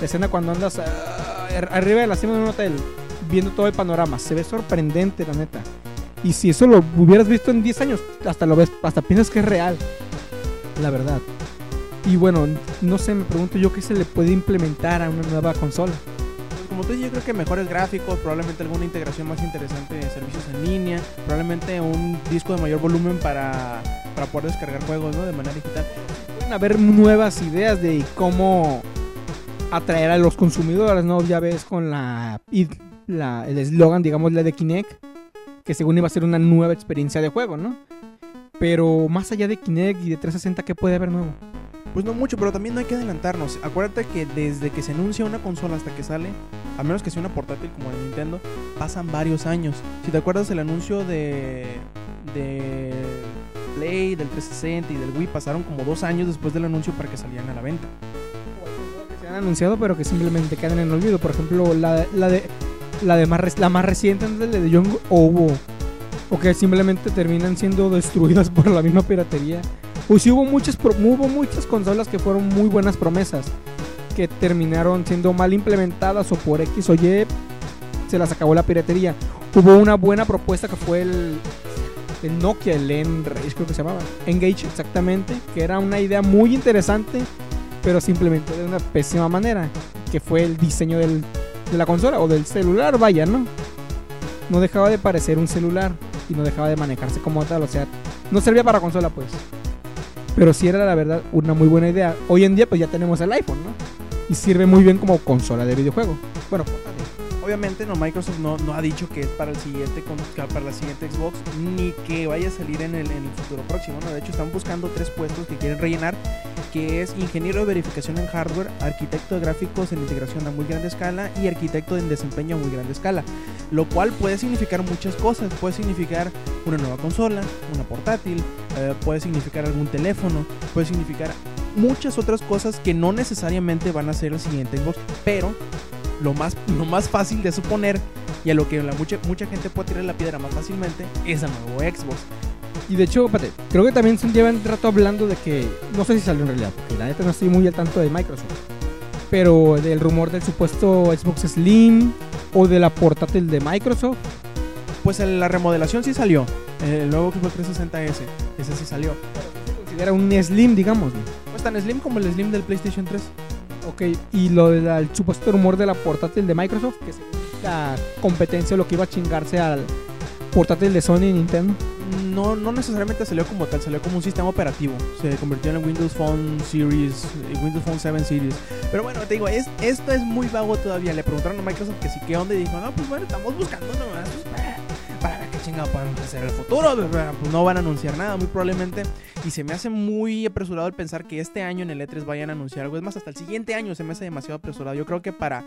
La escena cuando andas ah, ar- arriba de la cima de un hotel viendo todo el panorama. Se ve sorprendente, la neta. Y si eso lo hubieras visto en 10 años, hasta lo ves, hasta piensas que es real. La verdad. Y bueno, no sé, me pregunto yo qué se le puede implementar a una nueva consola. Como tú dices, yo creo que mejores gráficos, probablemente alguna integración más interesante de servicios en línea, probablemente un disco de mayor volumen para, para poder descargar juegos ¿no? de manera digital. Pueden haber nuevas ideas de cómo atraer a los consumidores, ¿no? Ya ves con la, la el eslogan, digamos, la de Kinect, que según iba a ser una nueva experiencia de juego, ¿no? Pero más allá de Kinect y de 360, ¿qué puede haber nuevo? Pues no mucho, pero también no hay que adelantarnos. Acuérdate que desde que se anuncia una consola hasta que sale, a menos que sea una portátil como la Nintendo, pasan varios años. Si te acuerdas el anuncio de de Play, del 360 y del Wii, pasaron como dos años después del anuncio para que salieran a la venta. que se han anunciado, pero que simplemente quedan en olvido. Por ejemplo, la, la de la de más la más reciente antes de Young hubo o que simplemente terminan siendo destruidas por la misma piratería. O sí hubo muchas hubo muchas consolas que fueron muy buenas promesas que terminaron siendo mal implementadas o por X o Y se las acabó la piratería. Hubo una buena propuesta que fue el el Nokia, el Enrage creo que se llamaba. Engage exactamente, que era una idea muy interesante pero se implementó de una pésima manera, que fue el diseño del- de la consola o del celular, vaya, ¿no? No dejaba de parecer un celular y no dejaba de manejarse como tal, o sea, no servía para consola, pues. Pero sí era la verdad una muy buena idea. Hoy en día pues ya tenemos el iPhone, ¿no? Y sirve muy bien como consola de videojuego. Bueno, Obviamente no Microsoft no, no ha dicho que es para el siguiente para la siguiente Xbox ni que vaya a salir en el, en el futuro próximo. ¿no? De hecho están buscando tres puestos que quieren rellenar, que es ingeniero de verificación en hardware, arquitecto de gráficos en integración a muy grande escala y arquitecto en desempeño a muy grande escala. Lo cual puede significar muchas cosas. Puede significar una nueva consola, una portátil, eh, puede significar algún teléfono, puede significar muchas otras cosas que no necesariamente van a ser el siguiente Xbox, pero lo más, lo más fácil de suponer y a lo que la mucha, mucha gente puede tirar la piedra más fácilmente es el nuevo Xbox. Y de hecho, espérate, creo que también se llevan rato hablando de que, no sé si salió en realidad, porque la neta no estoy muy al tanto de Microsoft, pero del rumor del supuesto Xbox Slim o de la portátil de Microsoft. Pues la remodelación sí salió. El nuevo Xbox 360S. Ese sí salió. Se considera un Slim, digamos. güey. Pues tan slim como el slim del PlayStation 3. Ok, y lo del supuesto rumor de la portátil de Microsoft, que es la competencia, lo que iba a chingarse al portátil de Sony y Nintendo. No, no necesariamente salió como tal, salió como un sistema operativo. Se convirtió en Windows Phone Series, eh, Windows Phone 7 Series. Pero bueno, te digo, es, esto es muy vago todavía. Le preguntaron a Microsoft que sí, qué onda y dijo, no, pues bueno, estamos buscando nomás pues, para, el futuro. Pero, Pues no van a anunciar nada, muy probablemente. Y se me hace muy apresurado el pensar que este año en el E3 vayan a anunciar algo. Es más, hasta el siguiente año se me hace demasiado apresurado. Yo creo que para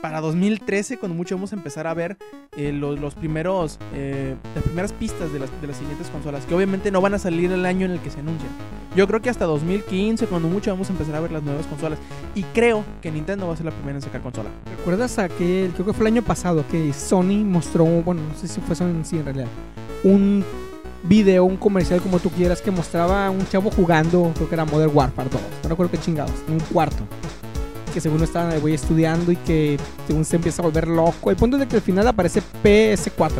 para 2013, cuando mucho vamos a empezar a ver eh, los, los primeros, eh, las primeras pistas de las, de las siguientes consolas, que obviamente no van a salir el año en el que se anuncian. Yo creo que hasta 2015, cuando mucho vamos a empezar a ver las nuevas consolas. Y creo que Nintendo va a ser la primera en sacar consola. ¿Recuerdas aquel, creo que fue el año pasado, que Sony mostró, bueno, no sé si fue Sony sí en realidad, un video, un comercial como tú quieras, que mostraba a un chavo jugando, creo que era Modern Warfare 2, no recuerdo qué chingados, en un cuarto. Que según estaba el güey estudiando y que según se empieza a volver loco. El punto es de que al final aparece PS4.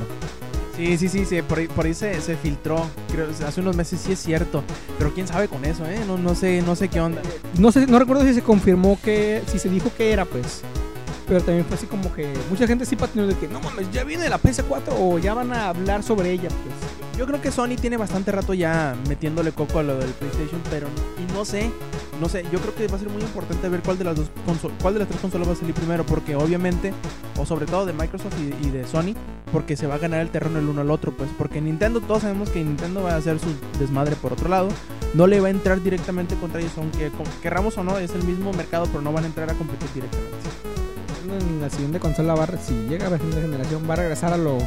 Sí, sí, sí, sí, por ahí, por ahí se, se filtró. Creo, hace unos meses sí es cierto. Pero quién sabe con eso, ¿eh? No, no sé, no sé qué onda. No sé, no recuerdo si se confirmó que, si se dijo que era, pues. Pero también fue así como que mucha gente sí patinó de que no mames, ya viene la PS4 o ya van a hablar sobre ella, pues. Yo creo que Sony tiene bastante rato ya metiéndole coco a lo del PlayStation, pero y no sé, no sé, yo creo que va a ser muy importante ver cuál de las dos cuál de las tres consolas va a salir primero, porque obviamente, o sobre todo de Microsoft y, de Sony, porque se va a ganar el terreno el uno al otro, pues, porque Nintendo, todos sabemos que Nintendo va a hacer su desmadre por otro lado, no le va a entrar directamente contra ellos, aunque querramos o no, es el mismo mercado, pero no van a entrar a competir directamente. En la siguiente consola va si llega a la siguiente generación va a regresar a lo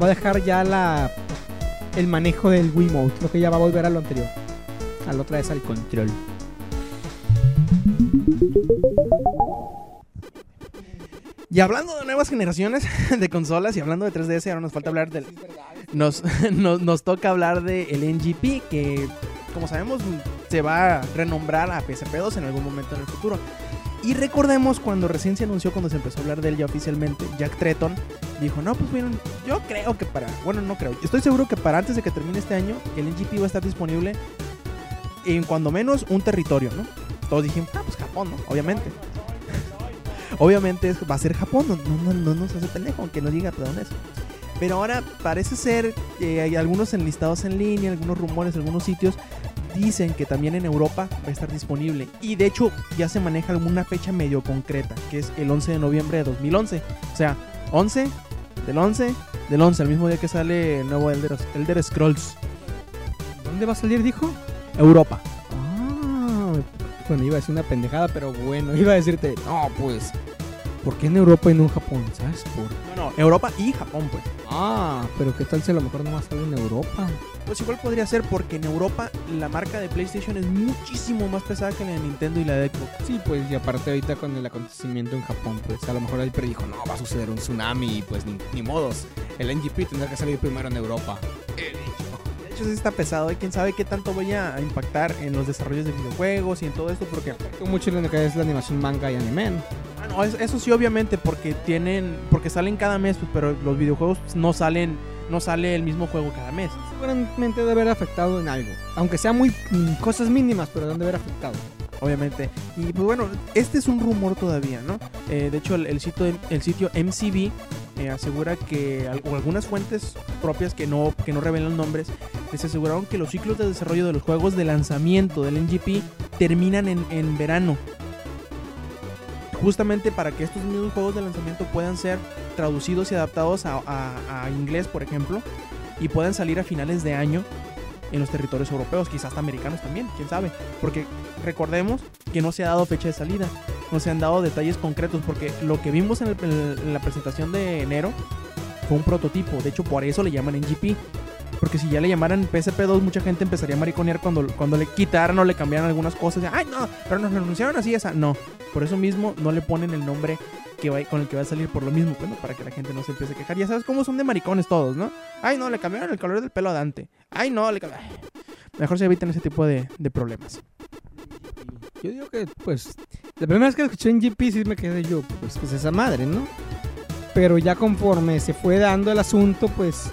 va a dejar ya la el manejo del Wiimote, lo que ya va a volver a lo anterior. A la otra vez al control. Y hablando de nuevas generaciones [laughs] de consolas y hablando de 3DS, ahora nos falta hablar del. Nos, [laughs] nos, nos toca hablar del NGP, que como sabemos se va a renombrar a PSP2 en algún momento en el futuro. Y recordemos cuando recién se anunció, cuando se empezó a hablar de él ya oficialmente, Jack Tretton dijo: No, pues miren, yo creo que para. Bueno, no creo. Estoy seguro que para antes de que termine este año, el NGP va a estar disponible en cuando menos un territorio, ¿no? Todos dijimos: Ah, pues Japón, ¿no? Obviamente. [laughs] Obviamente va a ser Japón, no, no, no, no nos hace pendejo, aunque no diga de dónde es. Pero ahora parece ser, eh, hay algunos enlistados en línea, algunos rumores, algunos sitios dicen que también en Europa va a estar disponible. Y de hecho ya se maneja alguna fecha medio concreta, que es el 11 de noviembre de 2011. O sea, 11 del 11 del 11, el mismo día que sale el nuevo Elder, Elder Scrolls. ¿Dónde va a salir, dijo? Europa. Ah, bueno, iba a decir una pendejada, pero bueno, [laughs] iba a decirte, no, pues, ¿por qué en Europa y no en Japón? ¿Sabes? Por... No, no, Europa y Japón, pues. Ah, pero ¿qué tal si a lo mejor nomás sale en Europa? Pues igual podría ser porque en Europa la marca de PlayStation es muchísimo más pesada que la de Nintendo y la de Xbox. Sí, pues, y aparte ahorita con el acontecimiento en Japón, pues, a lo mejor él predijo, no, va a suceder un tsunami, y pues, ni, ni modos. El NGP tendrá que salir primero en Europa. De hecho sí está pesado y quién sabe qué tanto vaya a impactar en los desarrollos de videojuegos y en todo esto porque... Mucho lo que es la animación manga y anime. Ah, no, eso sí obviamente porque tienen... Porque salen cada mes, pues, pero los videojuegos no salen... No sale el mismo juego cada mes. Seguramente debe haber afectado en algo. Aunque sea muy mm, cosas mínimas, pero deben de haber afectado. obviamente. Y pues bueno, este es un rumor todavía, ¿no? Eh, de hecho, el, el sitio, el sitio MCB eh, asegura que o algunas fuentes propias que no, que no revelan nombres, les aseguraron que los ciclos de desarrollo de los juegos de lanzamiento del NGP terminan en, en verano. Justamente para que estos mismos juegos de lanzamiento puedan ser traducidos y adaptados a, inglés, por ejemplo, y puedan salir a finales de año en los territorios europeos, quizás hasta americanos también, quién sabe. Porque recordemos que no se ha dado fecha de salida, no se han dado detalles concretos, porque lo que vimos en, en la presentación de enero fue un prototipo, de hecho por eso le llaman NGP, Porque si ya le llamaran PSP2, mucha gente empezaría a mariconear cuando, cuando le quitaran o le cambiaran algunas cosas. Ay, no, pero nos lo anunciaron así esa. No, por eso mismo no le ponen el nombre que va, con el que va a salir por lo mismo, pues, ¿no? para que la gente no se empiece a quejar. Ya sabes cómo son de maricones todos, ¿no? Ay, no, le cambiaron el color del pelo a Dante. Ay, no, le cambiaron... Mejor se eviten ese tipo de, de problemas. Yo digo que, pues, la primera vez que escuché en GP sí me quedé yo, pues, pues esa madre, ¿no? Pero ya conforme se fue dando el asunto, pues,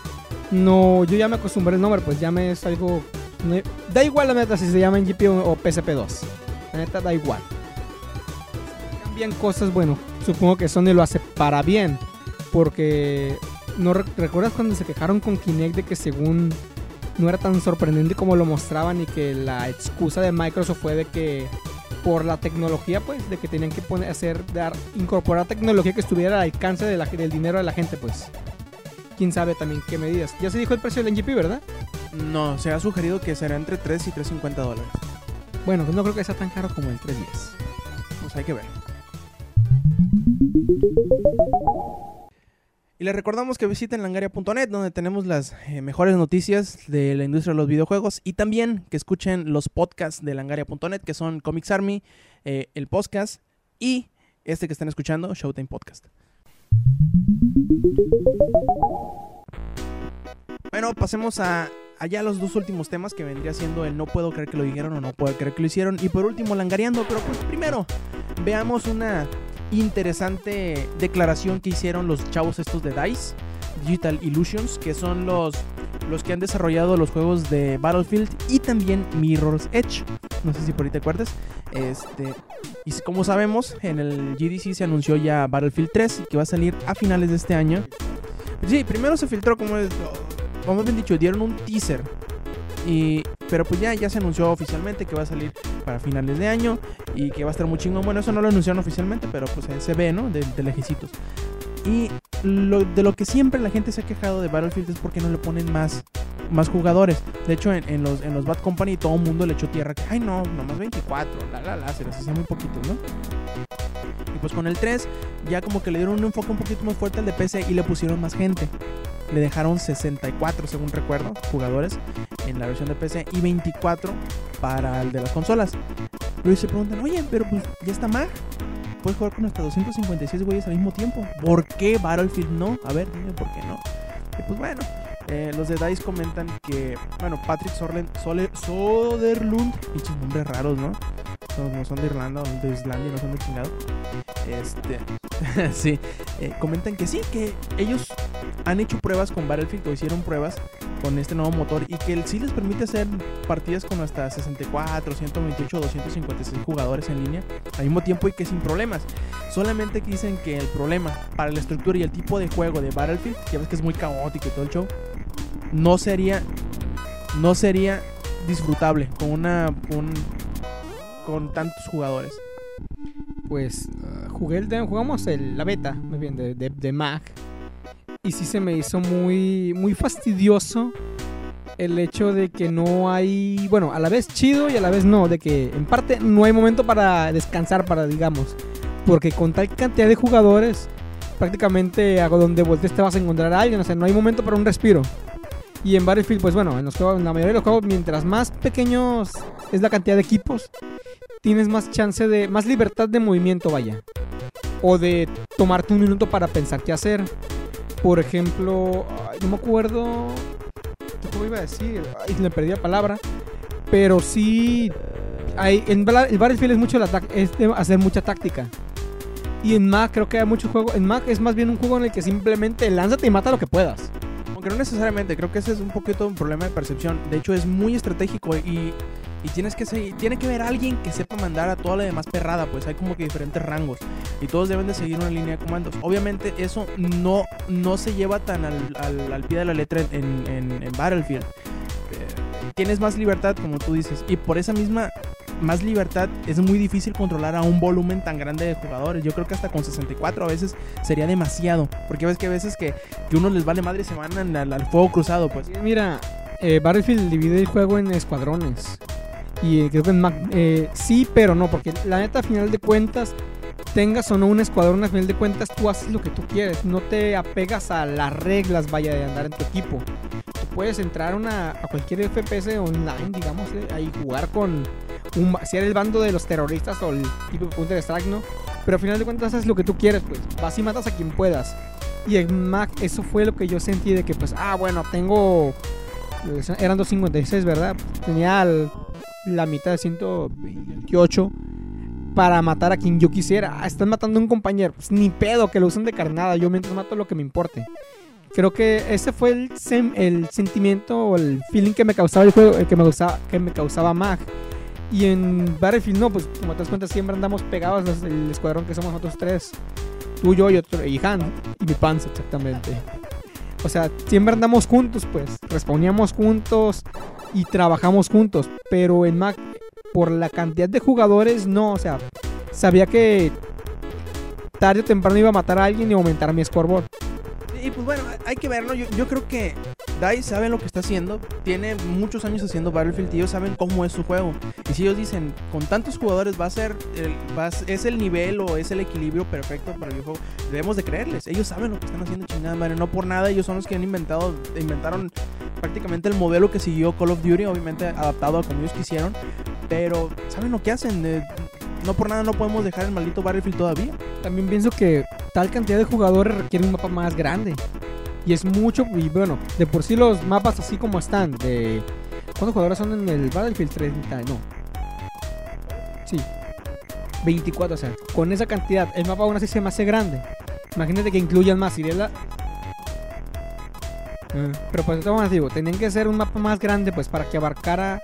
no, yo ya me acostumbré al nombre, pues ya me es algo... no- da igual la neta si se llama en GP o, o PSP2. La neta da igual. Si cambian cosas, bueno, supongo que Sony lo hace para bien. Porque, ¿no re- recuerdas cuando se quejaron con Kinect de que según no era tan sorprendente como lo mostraban y que la excusa de Microsoft fue de que por la tecnología, pues, de que tenían que poner, hacer, dar, incorporar tecnología que estuviera al alcance del dinero de la gente, pues. Quién sabe también qué medidas. Ya se dijo el precio del NGP, ¿verdad? No, se ha sugerido que será entre 3 y 3.50 dólares. Bueno, pues no creo que sea tan caro como el 310. Pues hay que ver. Y les recordamos que visiten langaria.net donde tenemos las eh, mejores noticias de la industria de los videojuegos y también que escuchen los podcasts de langaria.net que son Comics Army, eh, el podcast y este que están escuchando, Showtime Podcast. Bueno, pasemos a allá los dos últimos temas que vendría siendo el no puedo creer que lo dijeron o no puedo creer que lo hicieron. Y por último langareando, pero pues primero veamos una interesante declaración que hicieron los chavos estos de DICE, Digital Illusions, que son los, los que han desarrollado los juegos de Battlefield y también Mirror's Edge. No sé si por ahí te acuerdas. Este, y como sabemos, en el GDC se anunció ya Battlefield 3 que va a salir a finales de este año. Sí, primero se filtró como bien dicho, dieron un teaser. Y, pero pues ya, ya se anunció oficialmente que va a salir para finales de año y que va a estar muy chingón. Bueno, eso no lo anunciaron oficialmente, pero pues eh, se ve, ¿no? De, de. Y lo, de lo que siempre la gente se ha quejado de Battlefield es porque no le ponen más, más jugadores. De hecho, en, los, en los Bad Company todo el mundo le echó tierra. Ay, no, nomás 24, la, la, la, se les hacía muy poquitos, ¿no? Y pues con el 3 ya como que le dieron un enfoque un poquito más fuerte al de PC y le pusieron más gente. Le dejaron 64, según recuerdo, jugadores en la versión de PC y 24 para el de las consolas. Pero se preguntan, oye, pero pues ya está Mag. Puedes jugar con hasta 256 güeyes al mismo tiempo. ¿Por qué Battlefield no? A ver, dime por qué no. Y pues bueno, eh, los de DICE comentan que, bueno, Patrick Sorlen, Sole, Soderlund, pinches nombres raros, ¿no? No, son de Irlanda o de Islandia, no son de chingado. Este, [laughs] sí, eh, comentan que sí, que ellos han hecho pruebas con Battlefield o hicieron pruebas con este nuevo motor y que sí les permite hacer partidas con hasta 64, 128, 256 jugadores en línea al mismo tiempo y que sin problemas. Solamente que dicen que el problema para la estructura y el tipo de juego de Battlefield, ya ves que es muy caótico y todo el show, no sería no sería disfrutable con una con, tantos jugadores. Pues uh, jugué el jugamos el, la beta, muy bien, de, de, de Mac. Y sí se me hizo muy, muy fastidioso el hecho de que no hay, bueno, a la vez chido y a la vez no, de que en parte no hay momento para descansar, para digamos, porque con tal cantidad de jugadores, prácticamente a donde voltees te vas a encontrar a alguien, o sea, no hay momento para un respiro. Y en Battlefield, pues bueno, en, los juegos, en la mayoría de los juegos, mientras más pequeños es la cantidad de equipos, tienes más chance de, más libertad de movimiento, vaya. O de tomarte un minuto para pensar qué hacer. Por ejemplo, no me acuerdo. ¿Cómo iba a decir? Ay, le perdí la palabra. Pero sí. Hay, en el Battlefield es mucho la es hacer mucha táctica. Y en Mac creo que hay mucho juego. En Mac es más bien un juego en el que simplemente lánzate y mata lo que puedas. Aunque no necesariamente, creo que ese es un poquito un problema de percepción. De hecho, es muy estratégico y, y tienes que seguir, tiene que haber alguien que sepa mandar a toda la demás perrada, pues hay como que diferentes rangos y todos deben de seguir una línea de comandos. Obviamente eso no, no se lleva tan al, al- al pie de la letra en, en- en Battlefield. Eh, tienes más libertad, como tú dices, y por esa misma más libertad es muy difícil controlar a un volumen tan grande de jugadores. Yo creo que hasta con 64 a veces sería demasiado, porque ves que a veces que, que uno les vale madre se van al- al fuego cruzado, pues. Mira, eh, Battlefield divide el juego en escuadrones. Y eh, creo que en Mac eh, sí, pero no, porque la neta, a final de cuentas, tengas o no un escuadrón, a final de cuentas tú haces lo que tú quieres. No te apegas a las reglas, vaya, de andar en tu equipo. Puedes entrar a una, a cualquier FPS online, digamos, eh, ahí jugar con un, si eres el bando de los terroristas o el tipo de Counter Strike, ¿no? Pero al final de cuentas haces lo que tú quieres, pues vas y matas a quien puedas. Y en Mac eso fue lo que yo sentí de que pues, ah, bueno, tengo... Eran 256, ¿verdad? Tenía el- la mitad de 128 para matar a quien yo quisiera. Ah, están matando a un compañero. Pues, ni pedo que lo usen de carnada. Yo mientras mato lo que me importe. Creo que ese fue el, sentimiento o el feeling que me causaba el juego, que me causaba, que me causaba Mag. Y en Battlefield no, pues como te das cuenta siempre andamos pegados el escuadrón que somos nosotros tres. Tú, yo y otro, y Han, y mi panza exactamente. O sea, siempre andamos juntos, pues. Respondíamos juntos y trabajamos juntos. Pero en Mac, por la cantidad de jugadores, no. O sea, sabía que tarde o temprano iba a matar a alguien y aumentar mi scoreboard. Y pues bueno, hay que verlo. Yo, yo creo que DICE sabe lo que está haciendo. Tiene muchos años haciendo Battlefield y ellos saben cómo es su juego. Y si ellos dicen, con tantos jugadores va a ser, el, va a- es el nivel o es el equilibrio perfecto para el juego, debemos de creerles. Ellos saben lo que están haciendo, chingada madre. No por nada, ellos son los que han inventado, inventaron prácticamente el modelo que siguió Call of Duty, obviamente adaptado a como ellos quisieron. Pero saben lo que hacen. eh, no por nada no podemos dejar el maldito Battlefield todavía. También pienso que tal cantidad de jugadores requiere un mapa más grande. Y es mucho, y bueno, de por sí los mapas así como están, de... ¿Cuántos jugadores son en el Battlefield 30? No. Sí. 24, o sea, con esa cantidad, el mapa aún así se me hace grande. Imagínate que incluyan más, y de la... Ah, Pero pues como les digo, tenían que ser un mapa más grande pues para que abarcara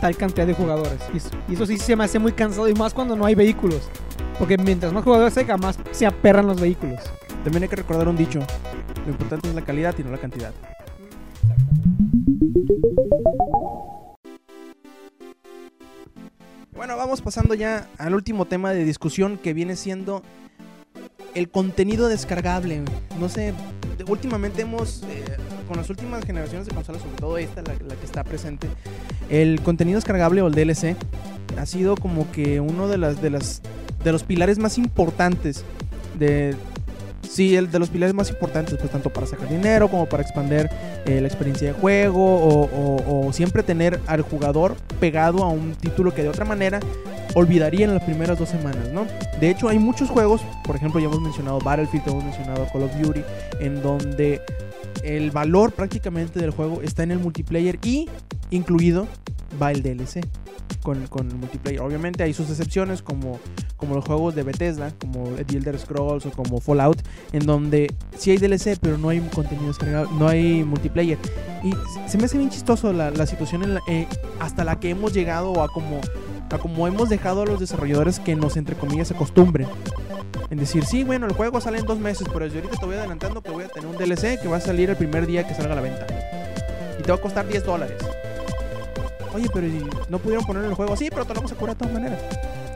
tal cantidad de jugadores. Y eso sí se me hace muy cansado y más cuando no hay vehículos. Porque mientras más jugadores haya, más se aperran los vehículos. También hay que recordar un dicho. Lo importante es la calidad y no la cantidad. Bueno, vamos pasando ya al último tema de discusión que viene siendo el contenido descargable. No sé, últimamente hemos, eh, con las últimas generaciones de consolas, sobre todo esta, la, la que está presente, el contenido descargable o el DLC ha sido como que uno de las de las de los pilares más importantes de sí el de los pilares más importantes pues tanto para sacar dinero como para expandir eh, la experiencia de juego o, o- o siempre tener al jugador pegado a un título que de otra manera olvidaría en las primeras dos semanas, ¿no? De hecho, hay muchos juegos, por ejemplo, ya hemos mencionado Battlefield, hemos mencionado Call of Duty, en donde el valor prácticamente del juego está en el multiplayer y incluido va el DLC con, con el multiplayer. Obviamente hay sus excepciones como, como los juegos de Bethesda, como The Elder Scrolls o como Fallout, en donde sí hay DLC, pero no hay contenido descargado, no hay multiplayer. Y se- me hace bien chistoso la, la situación en la- eh, hasta la que hemos llegado a como, a como hemos dejado a los desarrolladores que nos, entre comillas, acostumbren. En decir, sí, bueno, el juego sale en dos meses, pero desde ahorita te voy adelantando que voy a tener un DLC que va a salir el primer día que salga a la venta. Y te va a costar 10 dólares. Oye, pero ¿y no pudieron ponerlo en el juego. Sí, pero te lo vamos a curar de todas maneras.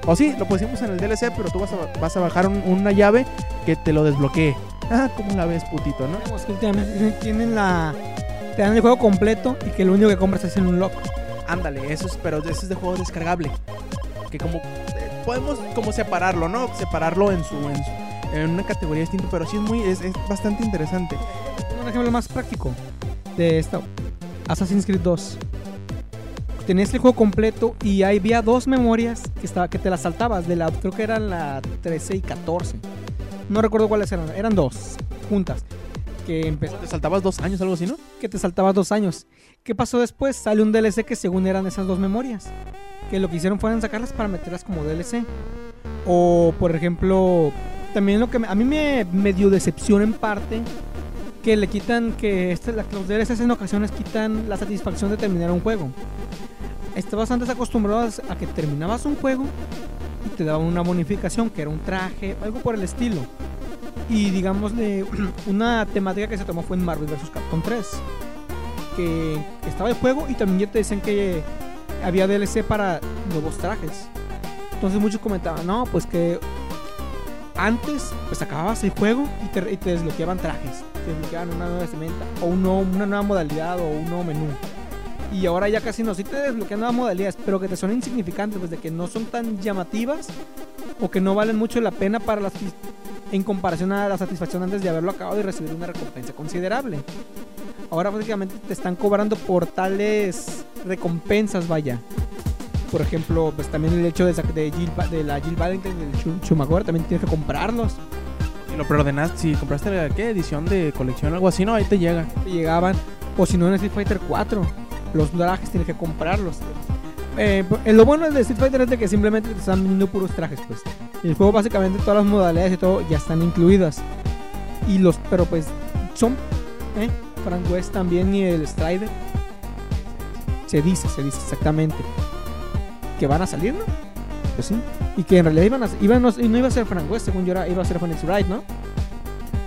O sí, lo pusimos en el DLC, pero tú vas a, vas a bajar un- una llave que te lo desbloquee. Ah, ¿cómo la ves, putito, no? Vemos que últimamente tienen la. Te dan el juego completo y que lo único que compras es el unlock. Ándale, eso es, pero ese es de juego descargable. Que como eh, podemos como separarlo, ¿no? Separarlo en su, en su- en una categoría distinta, pero sí es muy es, es bastante interesante. Un ejemplo más práctico de esto: Assassin's Creed 2. Tenías el juego completo y ahí había dos memorias que, estaba, que te las saltabas. De la, creo que eran la 13 y 14. No recuerdo cuáles eran. Eran dos juntas. Que empezó Te saltabas dos años, algo así, ¿no? que te saltabas dos años. ¿Qué pasó después? Sale un DLC que según eran esas dos memorias. Que lo que hicieron fue sacarlas para meterlas como DLC. O, por ejemplo, también lo que me- a mí me, me dio decepción en parte. Que le quitan, que este, los DLCs en ocasiones quitan la satisfacción de terminar un juego. Estabas antes acostumbrado a que terminabas un juego y te daban una bonificación, que era un traje, algo por el estilo. Y digámosle, [clears throat] una temática que se tomó fue en Marvel vs. Capcom 3. Que estaba el juego y también ya te decían que había DLC para nuevos trajes. Entonces muchos comentaban, no, pues que antes pues acababas el juego y te, y te desbloqueaban trajes. Te desbloqueaban una nueva vestimenta o un nuevo- una nueva modalidad o un nuevo menú. Y ahora ya casi no, sí te desbloquean nuevas modalidades, pero que te son insignificantes, pues de que no son tan llamativas o que no valen mucho la pena para las en comparación a la satisfacción antes de haberlo acabado y recibir una recompensa considerable. ahora básicamente te están cobrando por tales recompensas, vaya. Por ejemplo, pues también el hecho de, de, Jill de la Jill Valentine del Schumacher también tienes que comprarlos. Si lo preordenaste, si compraste la ¿qué? edición de colección o algo así, no, ahí te llega. Te llegaban, o si no en Street Fighter 4, los trajes tienes que comprarlos. Eh, lo bueno de Street Fighter es de que simplemente te están vendiendo puros trajes, pues. El juego básicamente todas las modalidades y todo ya están incluidas. Y los, pero pues son, ¿eh? Frank West también y el Strider. Se dice, se dice exactamente. Que van a salir, ¿no? Pues sí. Y que en realidad iban a, iban, no, iba a ser Frank West, según yo era, iba a ser Phoenix Wright, ¿no?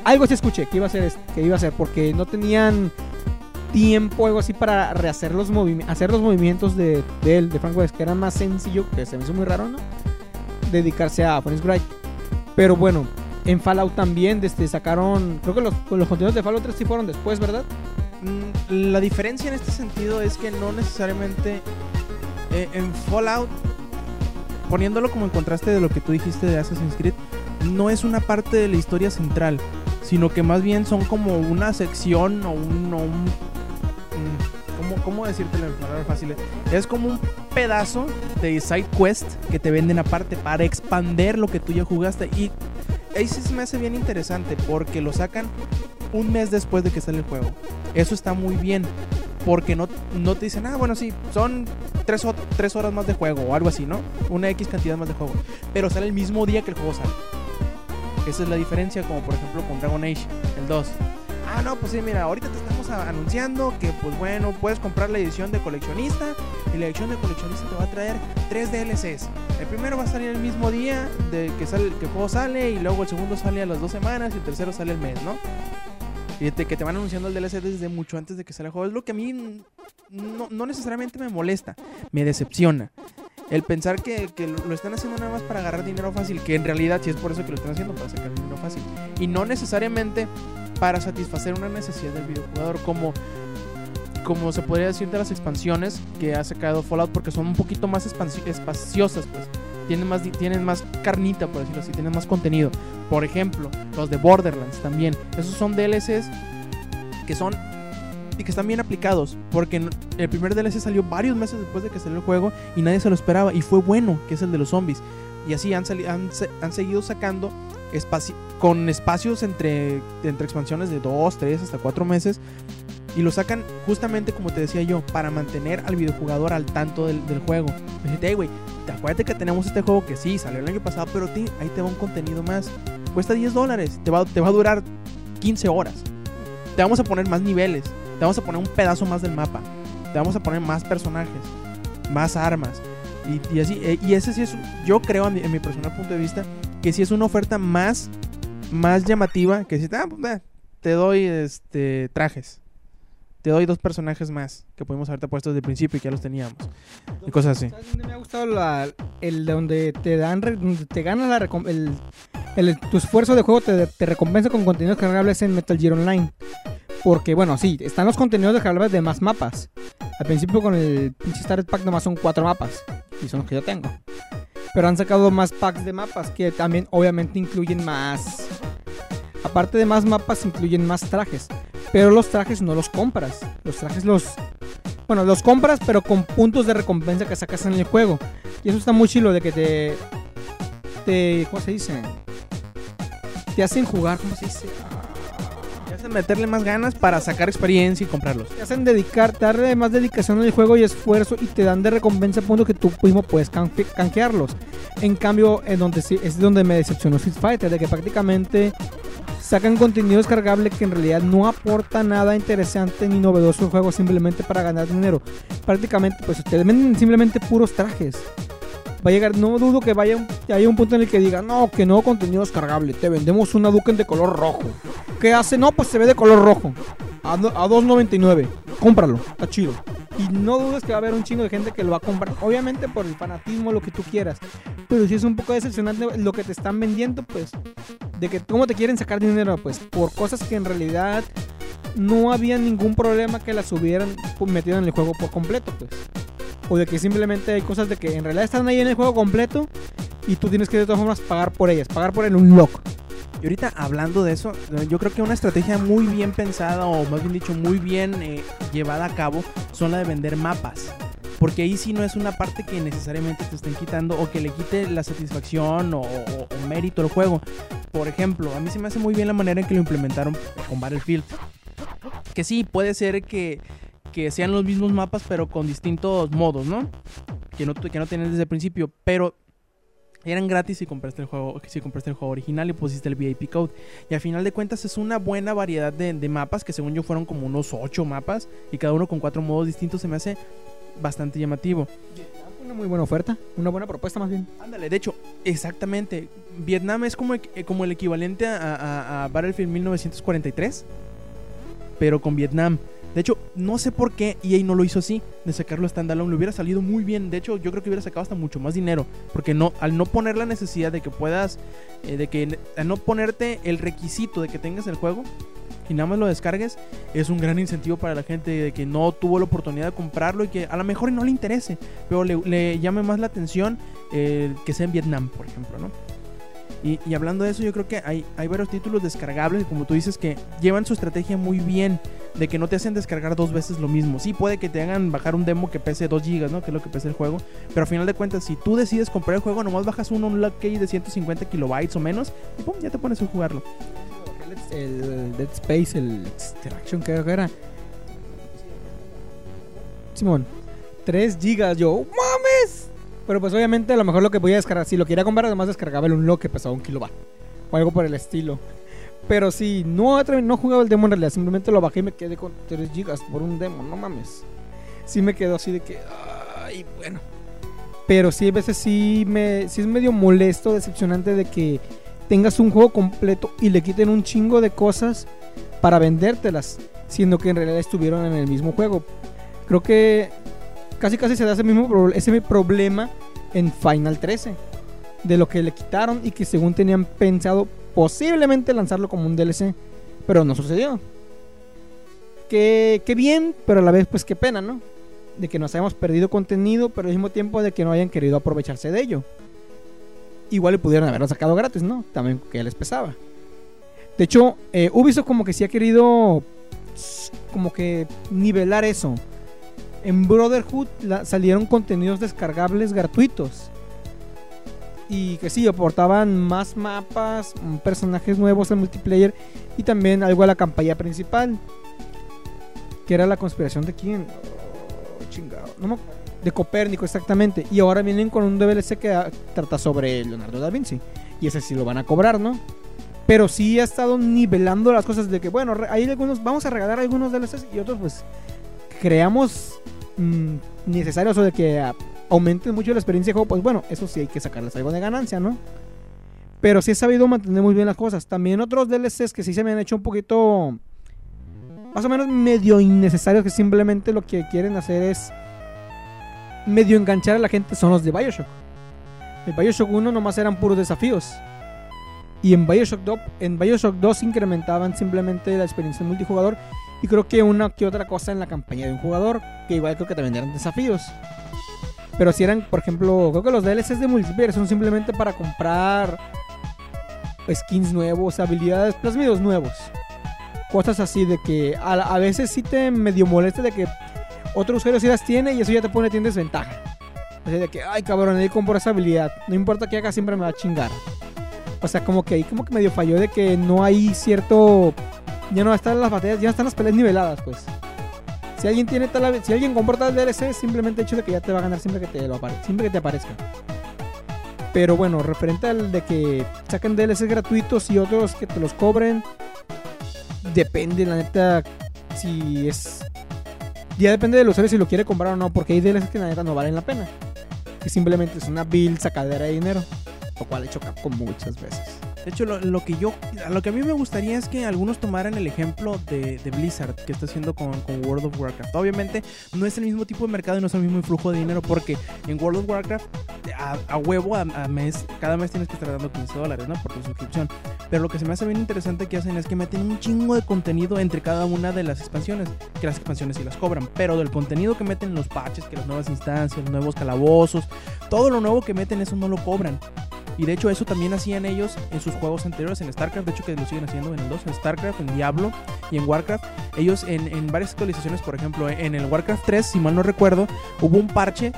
Algo sí escuché que iba a ser, este- que iba a ser, porque no tenían tiempo algo así para rehacer los movimientos, hacer los movimientos de, él, de Frank West, que era más sencillo, que se me hizo muy raro, ¿no? Dedicarse a Phoenix Wright. Pero bueno, en Fallout también desde sacaron, creo que los, los contenidos de Fallout 3 sí fueron después, ¿verdad? Mm, La diferencia en este sentido es que no necesariamente eh, en Fallout, poniéndolo como en contraste de lo que tú dijiste de Assassin's Creed, no es una parte de la historia central, sino que más bien son como una sección o un... o un- ¿cómo, ¿Cómo decirte en palabras fáciles? Es como un pedazo de side quest que te venden aparte para expander lo que tú ya jugaste y ahí sí se me hace bien interesante porque lo sacan un mes después de que sale el juego. Eso está muy bien. Porque no, no te dicen, ah, bueno, sí, son tres, tres horas más de juego o algo así, ¿no? Una X cantidad más de juego. Pero sale el mismo día que el juego sale. Esa es la diferencia, como por ejemplo con Dragon Age, el 2. Ah, no, pues sí, mira, ahorita te anunciando que, pues bueno, puedes comprar la edición de coleccionista. Y la edición de coleccionista te va a traer tres DLCs. El primero va a salir el mismo día de que, sale, que el juego sale. Y luego el segundo sale a las dos semanas. Y el tercero sale el mes, ¿no? Y te- que te van anunciando el DLC desde mucho antes de que salga el juego. Es lo que a mí no, no necesariamente me molesta, me decepciona. El pensar que, que lo están haciendo nada más para agarrar dinero fácil, que en realidad sí es por eso que lo están haciendo, para sacar dinero fácil. Y no necesariamente para satisfacer una necesidad del videojugador, como, como se podría decir de las expansiones que ha sacado Fallout, porque son un poquito más espaciosas, pues. Tienen más, tienen más carnita, por decirlo así, tienen más contenido. Por ejemplo, los de Borderlands también. Esos son DLCs que son y que están bien aplicados. Porque el primer DLC salió varios meses después de que salió el juego y nadie se lo esperaba. Y fue bueno, que es el de los zombies. Y así han, han, han seguido sacando espaci- con espacios entre, entre expansiones de 2, 3, hasta 4 meses. Y lo sacan justamente como te decía yo, para mantener al videojugador al tanto del, del juego. Dijiste, hey, güey, te acuérdate que tenemos este juego que sí, salió el año pasado, pero ti- ahí te va un contenido más. Cuesta 10 dólares, te va, te va a durar 15 horas. Te vamos a poner más niveles, te vamos a poner un pedazo más del mapa, te vamos a poner más personajes, más armas. Y, y así, eh, y ese sí es, yo creo, a mi- en mi personal punto de vista, que sí es una oferta más, más llamativa que si, ah, pues, te doy este, trajes. Te doy dos personajes más que pudimos haberte puesto desde el principio y que ya los teníamos. Y cosas así. ¿Sabes dónde me ha gustado el donde te dan donde te ganas la el, el- tu esfuerzo de juego te, te recompensa con contenidos cargables en Metal Gear Online. Porque bueno, sí, están los contenidos descargables de más mapas. Al principio con el pinche Pack nomás son cuatro mapas. Y son los que yo tengo. Pero han sacado más packs de mapas que también obviamente incluyen más. Aparte de más mapas, incluyen más trajes. Pero los trajes no los compras. Los trajes los bueno, los compras, pero con puntos de recompensa que sacas en el juego. Y eso está muy chilo de que te. te ¿Cómo se dice? Te hacen jugar, ¿cómo se dice? Te meterle más ganas para sacar experiencia y comprarlos. Te hacen dedicar, darle más dedicación al juego y esfuerzo y te dan de recompensa puntos que tú mismo puedes canjearlos. En cambio, en donde es donde me decepcionó Street Fighter, de que prácticamente sacan contenido descargable que en realidad no aporta nada interesante ni novedoso al juego simplemente para ganar dinero. Prácticamente, pues ustedes venden simplemente puros trajes. Va a llegar, no dudo que vaya haya un punto en el que diga, no, que no contenido descargable, te vendemos una Duken de color rojo. ¿Qué hace? No, pues se ve de color rojo. A, a 2.99. Cómpralo, está chido. Y no dudes que va a haber un chingo de gente que lo va a comprar. Obviamente por el fanatismo, lo que tú quieras. Pero si es un poco decepcionante lo que te están vendiendo, pues. De que cómo te quieren sacar dinero, pues. Por cosas que en realidad no había ningún problema que las hubieran metido en el juego por completo, pues. O de que simplemente hay cosas de que en realidad están ahí en el juego completo y tú tienes que de todas formas pagar por ellas. Pagar por el unlock. Y ahorita hablando de eso, yo creo que una estrategia muy bien pensada, o más bien dicho, muy bien eh, llevada a cabo, son la de vender mapas. Porque ahí sí no es una parte que necesariamente te estén quitando o que le quite la satisfacción o mérito al juego. Por ejemplo, a mí se me hace muy bien la manera en que lo implementaron con Battlefield. Que sí, puede ser que, que sean los mismos mapas, pero con distintos modos, ¿no? Que no, que no tienes desde el principio, pero eran gratis si compraste el juego, si compraste el juego original y pusiste el VIP code. Y al final de cuentas es una buena variedad de, de mapas, que según yo fueron como unos 8 mapas, y cada uno con cuatro modos distintos, se me hace bastante llamativo. Una muy buena oferta, una buena propuesta más bien. Ándale, de hecho, exactamente. Vietnam es como, eh, como el equivalente a, a- a Battlefield 1943, pero con Vietnam. De hecho, no sé por qué EA no lo hizo así, de sacarlo standalone. Le hubiera salido muy bien. De hecho, yo creo que hubiera sacado hasta mucho más dinero. Porque no, al no poner la necesidad de que puedas, eh, de que al no ponerte el requisito de que tengas el juego y nada más lo descargues, es un gran incentivo para la gente de que no tuvo la oportunidad de comprarlo y que a lo mejor no le interese, pero le, llame más la atención eh, que sea en Vietnam, por ejemplo, ¿no? Y, y hablando de eso, yo creo que hay, hay varios títulos descargables, como tú dices, que llevan su estrategia muy bien, de que no te hacen descargar dos veces lo mismo. Sí, puede que te hagan bajar un demo que pese 2 GB, ¿no? Que es lo que pesa el juego. Pero al final de cuentas, si tú decides comprar el juego, nomás bajas uno, un lock key de 150 kilobytes o menos, y pum, ya te pones a jugarlo. El Dead Space, el Extraction, que era. Simón, 3 gigas, yo, ¡mames! Pero pues obviamente a lo mejor lo que voy a descargar, si lo quería comprar, además descargaba el unlock que pesaba un kilobyte. O algo por el estilo. Pero sí, no, no he jugado el demo en realidad, simplemente lo bajé y me quedé con 3 gigas por un demo, no mames. Sí me quedó así de que, ay, bueno. Pero sí, a veces sí, me, sí es medio molesto, decepcionante de que tengas un juego completo y le quiten un chingo de cosas para vendértelas, siendo que en realidad estuvieron en el mismo juego. Creo que casi casi se da ese mismo ese problema en Final 13, de lo que le quitaron y que según tenían pensado posiblemente lanzarlo como un DLC, pero no sucedió. Que, bien, pero a la vez pues qué pena, ¿no? De que nos hayamos perdido contenido, pero al mismo tiempo de que no hayan querido aprovecharse de ello igual le pudieron haberlo sacado gratis, ¿no? También que les pesaba. De hecho, eh, Ubisoft como que sí ha querido s- como que nivelar eso. En Brotherhood la- salieron contenidos descargables gratuitos. Y que sí, aportaban más mapas, mm, personajes nuevos en multiplayer y también algo a la campaña principal. Que era la conspiración de quién? Oh, chingado. No me. De Copérnico, exactamente. Y ahora vienen con un DLC que ah, trata sobre Leonardo da Vinci. Y ese sí lo van a cobrar, ¿no? Pero sí ha estado nivelando las cosas de que, bueno, hay algunos, vamos a regalar algunos DLCs y otros, pues, creamos mm, necesarios o de que ah, aumenten mucho la experiencia de juego. Pues bueno, eso sí hay que sacarles algo de ganancia, ¿no? Pero sí he sabido mantener muy bien las cosas. También otros DLCs que sí se me han hecho un poquito. Más o menos medio innecesarios, que simplemente lo que quieren hacer es medio enganchar a la gente son los de Bioshock. En Bioshock 1 nomás eran puros desafíos. Y en Bioshock 2, en Bioshock 2 incrementaban simplemente la experiencia en multijugador. Y creo que una que otra cosa en la campaña de un jugador. Que igual creo que también eran desafíos. Pero si eran, por ejemplo, creo que los DLCs de multiplayer son simplemente para comprar skins nuevos, habilidades, plasmidos nuevos. Cosas así de que a, a veces sí te medio molesta de que otro usuario sí las tiene y eso ya te pone en desventaja. Así de que, ay cabrón, ahí compro esa habilidad. No importa que haga, siempre me va a chingar. O sea, como que ahí como que medio falló de que no hay cierto... Ya no están las batallas, ya no están las peleas niveladas, pues. Si alguien tiene tal, si alguien compra tal DLC, simplemente hecho de que ya te va a ganar siempre que te lo apare- siempre que te aparezca. Pero bueno, referente al de que saquen DLCs gratuitos y otros que te los cobren, depende, la neta, si es ya depende del usuario si lo quiere comprar o no, porque hay DLCs que la neta no valen la pena. Que simplemente es una build sacadera de dinero, lo cual he hecho Capcom muchas veces. De hecho, lo, que yo, lo que a mí me gustaría es que algunos tomaran el ejemplo de, Blizzard que está haciendo con, World of Warcraft. Obviamente no es el mismo tipo de mercado y no es el mismo flujo de dinero porque en World of Warcraft a, a huevo a, a mes, cada mes tienes que estar dando 15 dólares, ¿no? Por tu suscripción. Pero lo que se me hace bien interesante que hacen es que meten un chingo de contenido entre cada una de las expansiones. Que las expansiones sí las cobran, pero del contenido que meten los patches, que las nuevas instancias, los nuevos calabozos, todo lo nuevo que meten, eso no lo cobran. Y de hecho eso también hacían ellos en sus juegos anteriores, en StarCraft, de hecho que lo siguen haciendo en el 2, en StarCraft, en Diablo y en Warcraft. Ellos en, en varias actualizaciones, por ejemplo, en el Warcraft 3, si mal no recuerdo, hubo un parche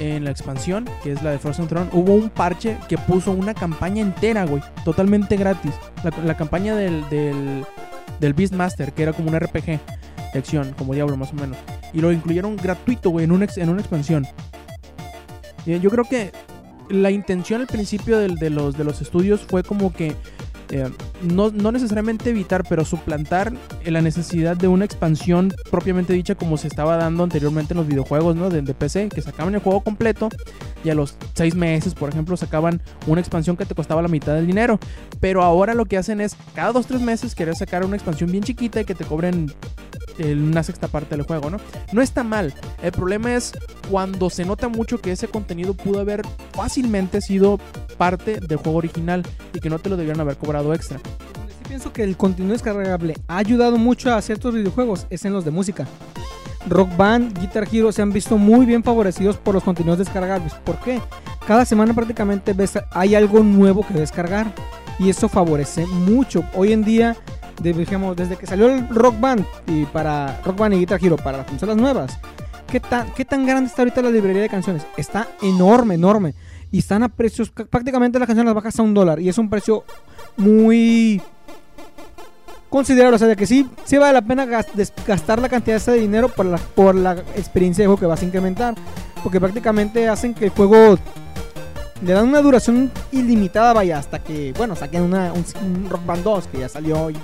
en la expansión, que es la de Frozen Throne, hubo un parche que puso una campaña entera, güey, totalmente gratis. La, la campaña del, del, del Beastmaster, que era como un RPG de acción, como Diablo más o menos. Y lo incluyeron gratuito, güey, en, ex- en una expansión. Y yo creo que la intención al principio de, los, de los estudios fue como que eh, no, no necesariamente evitar, pero suplantar la necesidad de una expansión propiamente dicha como se estaba dando anteriormente en los videojuegos ¿no? de, de PC, que sacaban el juego completo y a los seis meses, por ejemplo, sacaban una expansión que te costaba la mitad del dinero. Pero ahora lo que hacen es, cada dos, tres meses, querer sacar una expansión bien chiquita y que te cobren una sexta parte del juego, ¿no? No está mal. El problema es cuando se nota mucho que ese contenido pudo haber fácilmente sido parte del juego original y que no te lo debieron haber cobrado extra. Sí pienso que el contenido descargable ha ayudado mucho a ciertos videojuegos es en los de música. Rock Band, Guitar Hero se han visto muy bien favorecidos por los contenidos descargables. ¿Por qué? Cada semana prácticamente ves, hay algo nuevo que descargar y eso favorece mucho. Hoy en día, digamos, desde que salió el Rock Band y para Rock Band y Guitar Hero para las consolas nuevas, ¿qué tan, qué tan grande está ahorita la librería de canciones? Está enorme, enorme. Y están a precios, prácticamente las canciones las bajas a un dólar. Y es un precio muy considerable. O sea, de que sí, sí vale la pena gastar la cantidad de dinero por la, por la experiencia de juego que vas a incrementar. Porque prácticamente hacen que el juego le dan una duración ilimitada, vaya, hasta que, bueno, saquen una, un, un Rock Band 2, que ya salió hoy,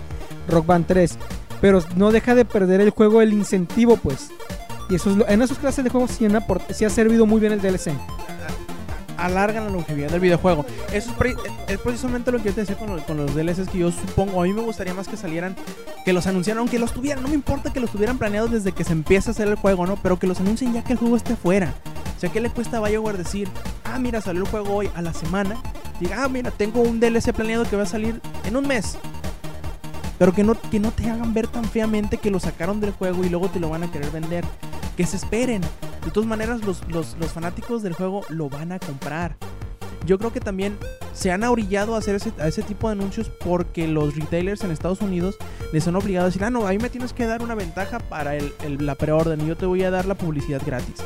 Rock Band 3. Pero no deja de perder el juego el incentivo, pues. Y eso en esas clases de juegos sí, sí ha servido muy bien el DLC. alargan la longevidad del videojuego. Eso es precisamente lo que yo te decía con, lo- con los DLCs que yo supongo. A mí me gustaría más que salieran, que los anunciaran, aunque los tuvieran. No me importa que los tuvieran planeados desde que se empieza a hacer el juego, ¿no? Pero que los anuncien ya que el juego esté fuera. O sea, ¿qué le cuesta a BioWare decir, ah, mira, salió el juego hoy a la semana? Diga, ah, mira, tengo un DLC planeado que va a salir en un mes. Pero que no, que no te hagan ver tan feamente que lo sacaron del juego y luego te lo van a querer vender. Que se esperen. De todas maneras, los, los, los fanáticos del juego lo van a comprar. Yo creo que también se han orillado a hacer ese, a ese tipo de anuncios porque los retailers en Estados Unidos les han obligado a decir, ah, no, ahí me tienes que dar una ventaja para el, el- la preorden y yo te voy a dar la publicidad gratis.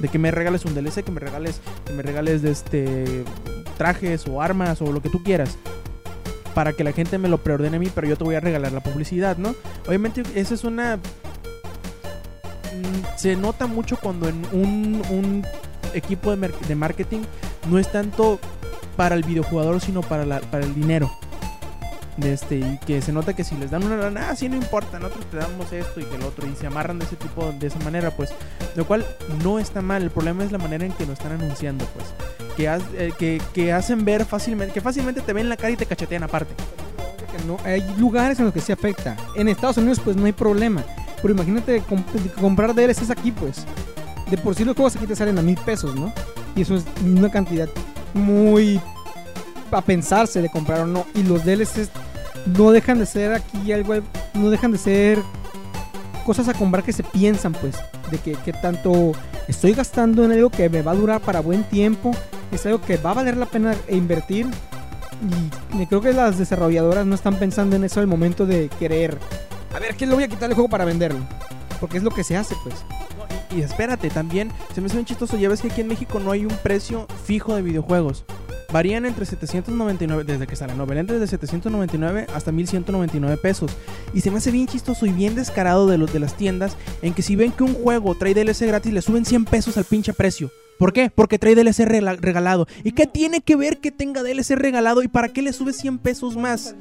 De que me regales un DLC, que me regales, que me regales de este trajes o armas o lo que tú quieras. Para que la gente me lo preordene a mí, pero yo te voy a regalar la publicidad, ¿no? Obviamente esa es una mm, se nota mucho cuando en un, un equipo de, de marketing no es tanto para el videojugador, sino para, la- para el dinero. De este, y que se nota que si les dan una lana, ah, sí, no importa, nosotros te damos esto y que el otro, y se amarran de ese tipo, de esa manera, pues, lo cual no está mal, el problema es la manera en que lo están anunciando, pues, que, eh, que, que hacen ver fácilmente, que fácilmente te ven la cara y te cachetean aparte. hay lugares en los que sí afecta. En Estados Unidos pues no hay problema. Pero imagínate comp- comprar DLCs aquí pues. De por sí los juegos aquí te salen a mil pesos, ¿no? Y eso es una cantidad muy a pensarse de comprar o no. Y los DLCs no dejan de ser aquí algo, no dejan de ser cosas a comprar que se piensan pues. De que, tanto estoy gastando en algo que me va a durar para buen tiempo. Es algo que va a valer la pena invertir y creo que las desarrolladoras no están pensando en eso al momento de querer. A ver, ¿qué le voy a quitar el juego para venderlo? Porque es lo que se hace, pues. Y espérate, también se me hace bien chistoso. Ya ves que aquí en México no hay un precio fijo de videojuegos. Varían entre 799, desde que sale, no, varían desde 799 hasta 1199 pesos. Y se me hace bien chistoso y bien descarado de los de las tiendas en que si ven que un juego trae DLC gratis, le suben 100 pesos al pinche precio. ¿Por qué? Porque trae DLC regalado. ¿Y qué tiene que ver que tenga DLC regalado y para qué le sube 100 pesos más?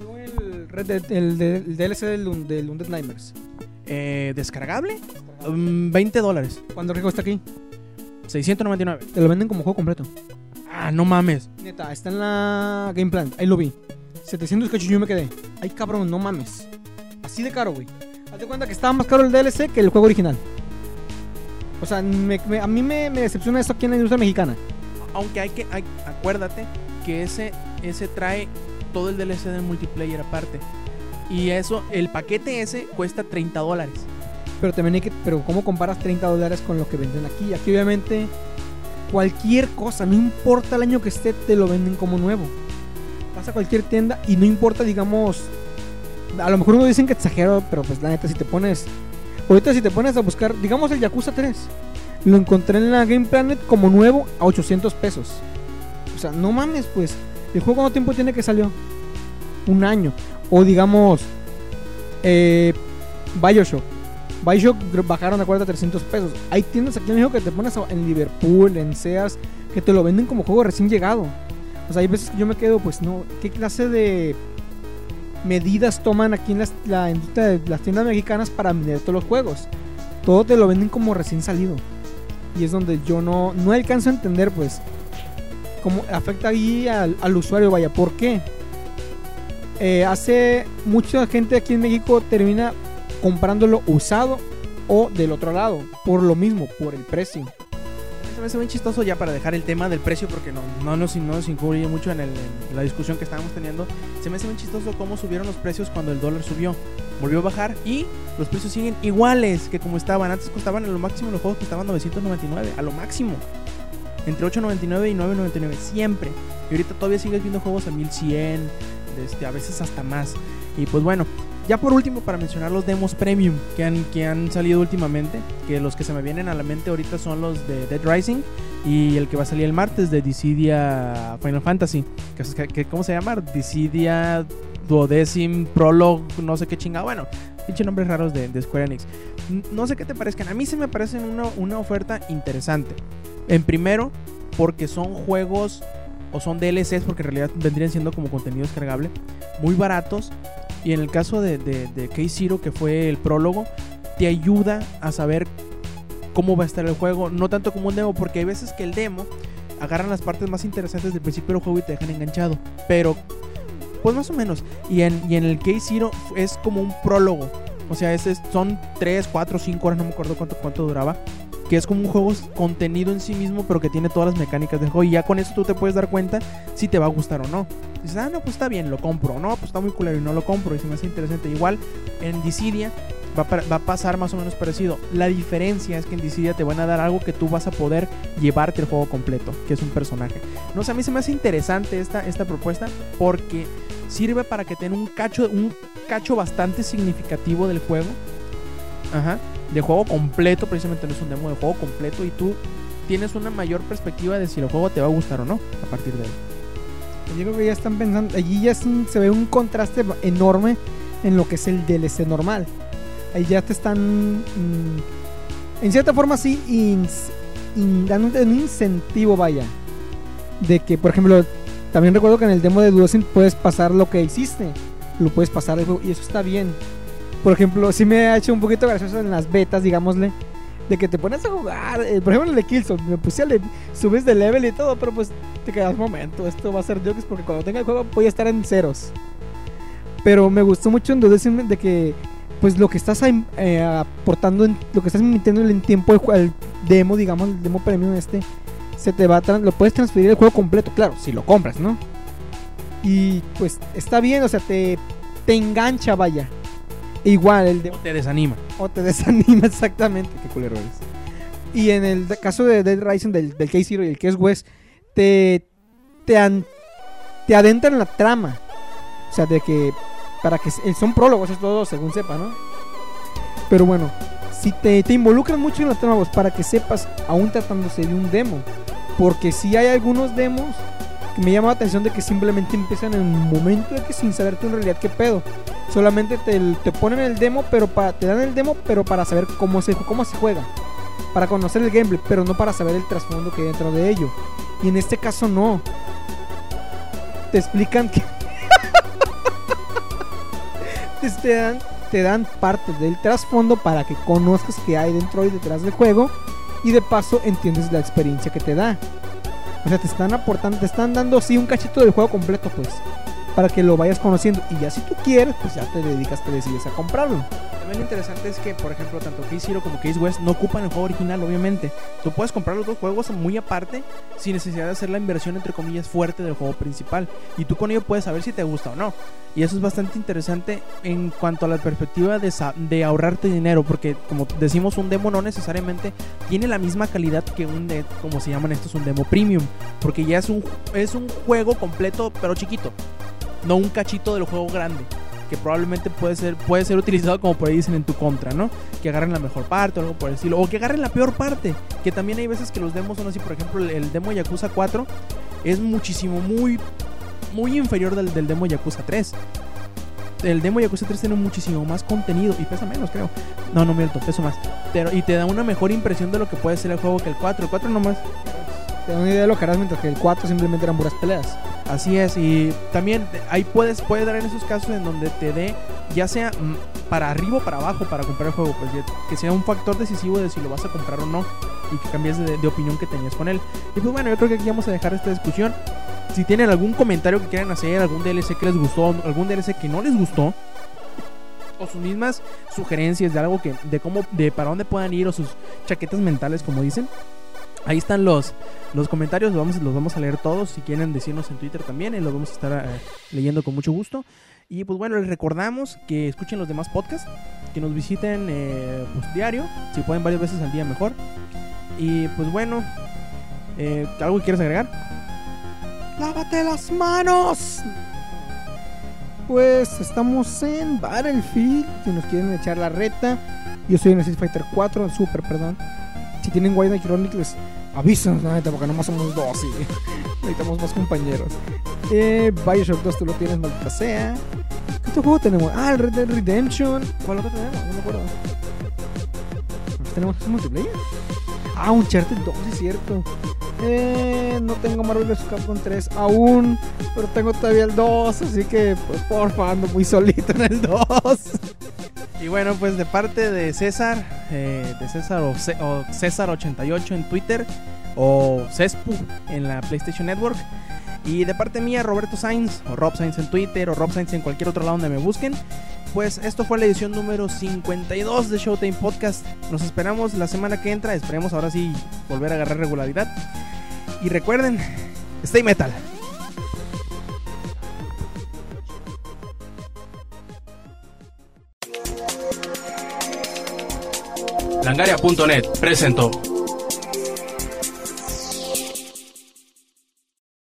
El, el el DLC del, Un- del Undead Nightmares. Eh, ¿Descargable? Mm, 20 dólares. ¿Cuándo rico está aquí? 699. Te lo venden como juego completo. Ah, no mames. Neta, está en la Game Plan. Ahí lo vi. 700 cachos yo me quedé. Ay, cabrón, no mames. Así de caro, güey. Haz de cuenta que estaba más caro el DLC que el juego original. O sea, me- me- a mí me, me decepciona eso aquí en la industria mexicana. Aunque hay que, hay- acuérdate que ese, ese trae todo el DLC del multiplayer aparte. Y eso, el paquete ese cuesta 30 dólares. Pero también hay que. Pero, ¿cómo comparas 30 dólares con lo que venden aquí? Aquí, obviamente, cualquier cosa, no importa el año que esté, te lo venden como nuevo. Vas a cualquier tienda y no importa, digamos, a lo mejor uno dicen que exagero, pero pues la neta, si te pones, ahorita si te pones a buscar, digamos el Yakuza 3, lo encontré en la Game Planet como nuevo a 800 pesos. O sea, no mames, pues, ¿el juego cuánto tiempo tiene que salió? Un año. O digamos, eh, Bioshock. Bioshock bajaron de 40 a 300 pesos. Hay tiendas aquí en México que te pones en Liverpool, en Sears, que te lo venden como juego recién llegado. O sea, hay veces que yo me quedo, pues no, ¿qué clase de medidas toman aquí en las, la de las tiendas mexicanas para vender todos los juegos? Todo te lo venden como recién salido. Y es donde yo no, no alcanzo a entender, pues, cómo afecta ahí al, al usuario. Vaya, ¿por qué? Eh, hace mucha gente aquí en México termina comprándolo usado o del otro lado, por lo mismo, por el precio. Se me hace bien chistoso ya para dejar el tema del precio porque no, no, nos, no nos incluye mucho en, el- la discusión que estábamos teniendo. Se me hace bien chistoso cómo subieron los precios cuando el dólar subió. Volvió a bajar y los precios siguen iguales que como estaban. Antes costaban a lo máximo los juegos costaban 999, a lo máximo. Entre 8.99 y 9.99 siempre. Y ahorita todavía sigues viendo juegos a 1100, este, a veces hasta más. Y pues bueno, ya por último para mencionar los demos premium que han, que han salido últimamente, que los que se me vienen a la mente ahorita son los de Dead Rising y el que va a salir el martes de Dissidia Final Fantasy, que, ¿cómo se llama? Dissidia Duodecim Prologue, no sé qué chingada, bueno, pinche nombres raros de, de Square Enix. No sé qué te parezcan, a mí se me parecen una, una oferta interesante. En primero, porque son juegos o son DLCs, porque en realidad vendrían siendo como contenido descargable, muy baratos. Y en el caso de, de, de K-Zero, que fue el prólogo, te ayuda a saber cómo va a estar el juego. No tanto como un demo, porque hay veces que el demo agarran las partes más interesantes del principio del juego y te dejan enganchado. Pero, pues más o menos. Y en, y en el K-Zero es como un prólogo. O sea, es- son 3, 4, 5 horas, no me acuerdo cuánto, cuánto duraba. Que es como un juego contenido en sí mismo, pero que tiene todas las mecánicas del juego. Y ya con eso tú te puedes dar cuenta si te va a gustar o no. Dices, ah, no, pues está bien, lo compro. No, pues está muy culero y no lo compro. Y se me hace interesante. Igual en Dissidia va, a pasar más o menos parecido. La diferencia es que en Dissidia te van a dar algo que tú vas a poder llevarte el juego completo, que es un personaje. No sé, a mí se me hace interesante esta, esta propuesta porque sirve para que tenga un cacho, un cacho bastante significativo del juego. Ajá. De juego completo, precisamente no es un demo de juego completo y tú tienes una mayor perspectiva de si el juego te va a gustar o no a partir de ahí. Yo creo que ya están pensando, allí ya se ve un contraste enorme en lo que es el DLC normal. Ahí ya te están, mm, en cierta forma sí, ins- in- dándote un incentivo, vaya. De que, por ejemplo, también recuerdo que en el demo de Duosin puedes pasar lo que hiciste. Lo puedes pasar y eso está bien. Por ejemplo, sí me ha hecho un poquito gracioso en las betas, digámosle. De que te pones a jugar, eh, por ejemplo en el de Killzone, me puse a le- subes de level y todo, pero pues te quedas un momento, esto va a ser jokes porque cuando tenga el juego voy a estar en ceros. Pero me gustó mucho en de que pues lo que estás ahí, eh, aportando, en, lo que estás emitiendo en tiempo el, el demo, digamos, el demo premium este, se te va a lo puedes transferir el juego completo, claro, si lo compras, ¿no? Y pues está bien, o sea, te, te engancha, vaya. Igual, el demo O te desanima. o te desanima [laughs] exactamente. Qué culero eres. Y en el de- caso de Dead Rising, del, del K-Zero y el Case West, te, te, an- te adentran en la trama. O sea, de que. Para que. Son prólogos, es todo según sepa, ¿no? Pero bueno, si te, te involucran mucho en la trama, pues, para que sepas, aún tratándose de un demo. Porque si hay algunos demos me llama la atención de que simplemente empiezan en un momento de que sin saber tú en realidad qué pedo. Solamente te, te ponen el demo, pero para, te dan el demo, pero para saber cómo se, cómo se juega. Para conocer el gameplay, pero no para saber el trasfondo que hay dentro de ello. Y en este caso no. Te explican que... [laughs] te, te dan, te dan parte del trasfondo para que conozcas qué hay dentro y detrás del juego. Y de paso entiendes la experiencia que te da. O sea, te están aportando, te están dando sí un cachito del juego completo, pues. Para que lo vayas conociendo. Y ya si tú quieres, pues ya te dedicas, te decides a comprarlo. También lo interesante es que, por ejemplo, tanto Case Hero como Case West no ocupan el juego original, obviamente. Tú puedes comprar los dos juegos muy aparte, sin necesidad de hacer la inversión, entre comillas, fuerte del juego principal. Y tú con ello puedes saber si te gusta o no. Y eso es bastante interesante en cuanto a la perspectiva de, ahorrarte dinero, porque como decimos, un demo no necesariamente tiene la misma calidad que un, de, como se llaman estos, un demo premium, porque ya es un, es un juego completo, pero chiquito, no un cachito del juego grande que probablemente puede ser, puede ser utilizado como por ahí dicen en tu contra, ¿no? Que agarren la mejor parte o algo por el estilo. O que agarren la peor parte. Que también hay veces que los demos son así. Por ejemplo, el, demo Yakuza 4 es muchísimo, muy, muy inferior del, del demo Yakuza 3. El demo Yakuza 3 tiene muchísimo más contenido y pesa menos, creo. No, no miento, peso más. Pero, y te da una mejor impresión de lo que puede ser el juego que el 4. El 4 nomás Te da una idea de lo que harás, mientras que el 4 simplemente eran puras peleas. Así es, y también ahí puedes, puede dar en esos casos en donde te dé, ya sea mm, para arriba o para abajo para comprar el juego, pues que sea un factor decisivo de si lo vas a comprar o no y que cambies de, de opinión que tenías con él. Y pues bueno, yo creo que aquí vamos a dejar esta discusión. Si tienen algún comentario que quieran hacer, algún DLC que les gustó, algún DLC que no les gustó, o sus mismas sugerencias de algo que, de cómo, de para dónde puedan ir o sus chaquetas mentales, como dicen. Ahí están los, los comentarios, los vamos, los vamos a leer todos. Si quieren decirnos en Twitter también, y los vamos a estar eh, leyendo con mucho gusto. Y pues bueno, les recordamos que escuchen los demás podcasts, que nos visiten eh, pues, diario, si pueden varias veces al día mejor. Y pues bueno, eh, ¿algo que quieras agregar? ¡Lávate las manos! Pues estamos en Battlefield. Si nos quieren echar la reta, yo soy en el Street Fighter 4, el Super, perdón. Si tienen White Knight Chronicles, avísanos, la neta, porque nomás somos dos y [laughs] necesitamos más compañeros. Eh, Bioshock 2 tú lo tienes, maldita sea. ¿Qué otro juego tenemos? Ah, el Red Dead Redemption. ¿Cuál otro tenemos? No me acuerdo. ¿Tenemos multiplayer? Ah, Uncharted 2, es cierto. Eh, no tengo Marvel vs. Capcom 3 aún, pero tengo todavía el 2, así que pues porfa, ando muy solito en el 2. Y bueno, pues de parte de César, eh, de César o, o César88 en Twitter o Cespu en la PlayStation Network. Y de parte mía, Roberto Sainz o Rob Sainz en Twitter o Rob Sainz en cualquier otro lado donde me busquen. Pues esto fue la edición número 52 de Showtime Podcast. Nos esperamos la semana que entra. Esperemos ahora sí volver a agarrar regularidad. Y recuerden, stay metal. Langaria.net presentó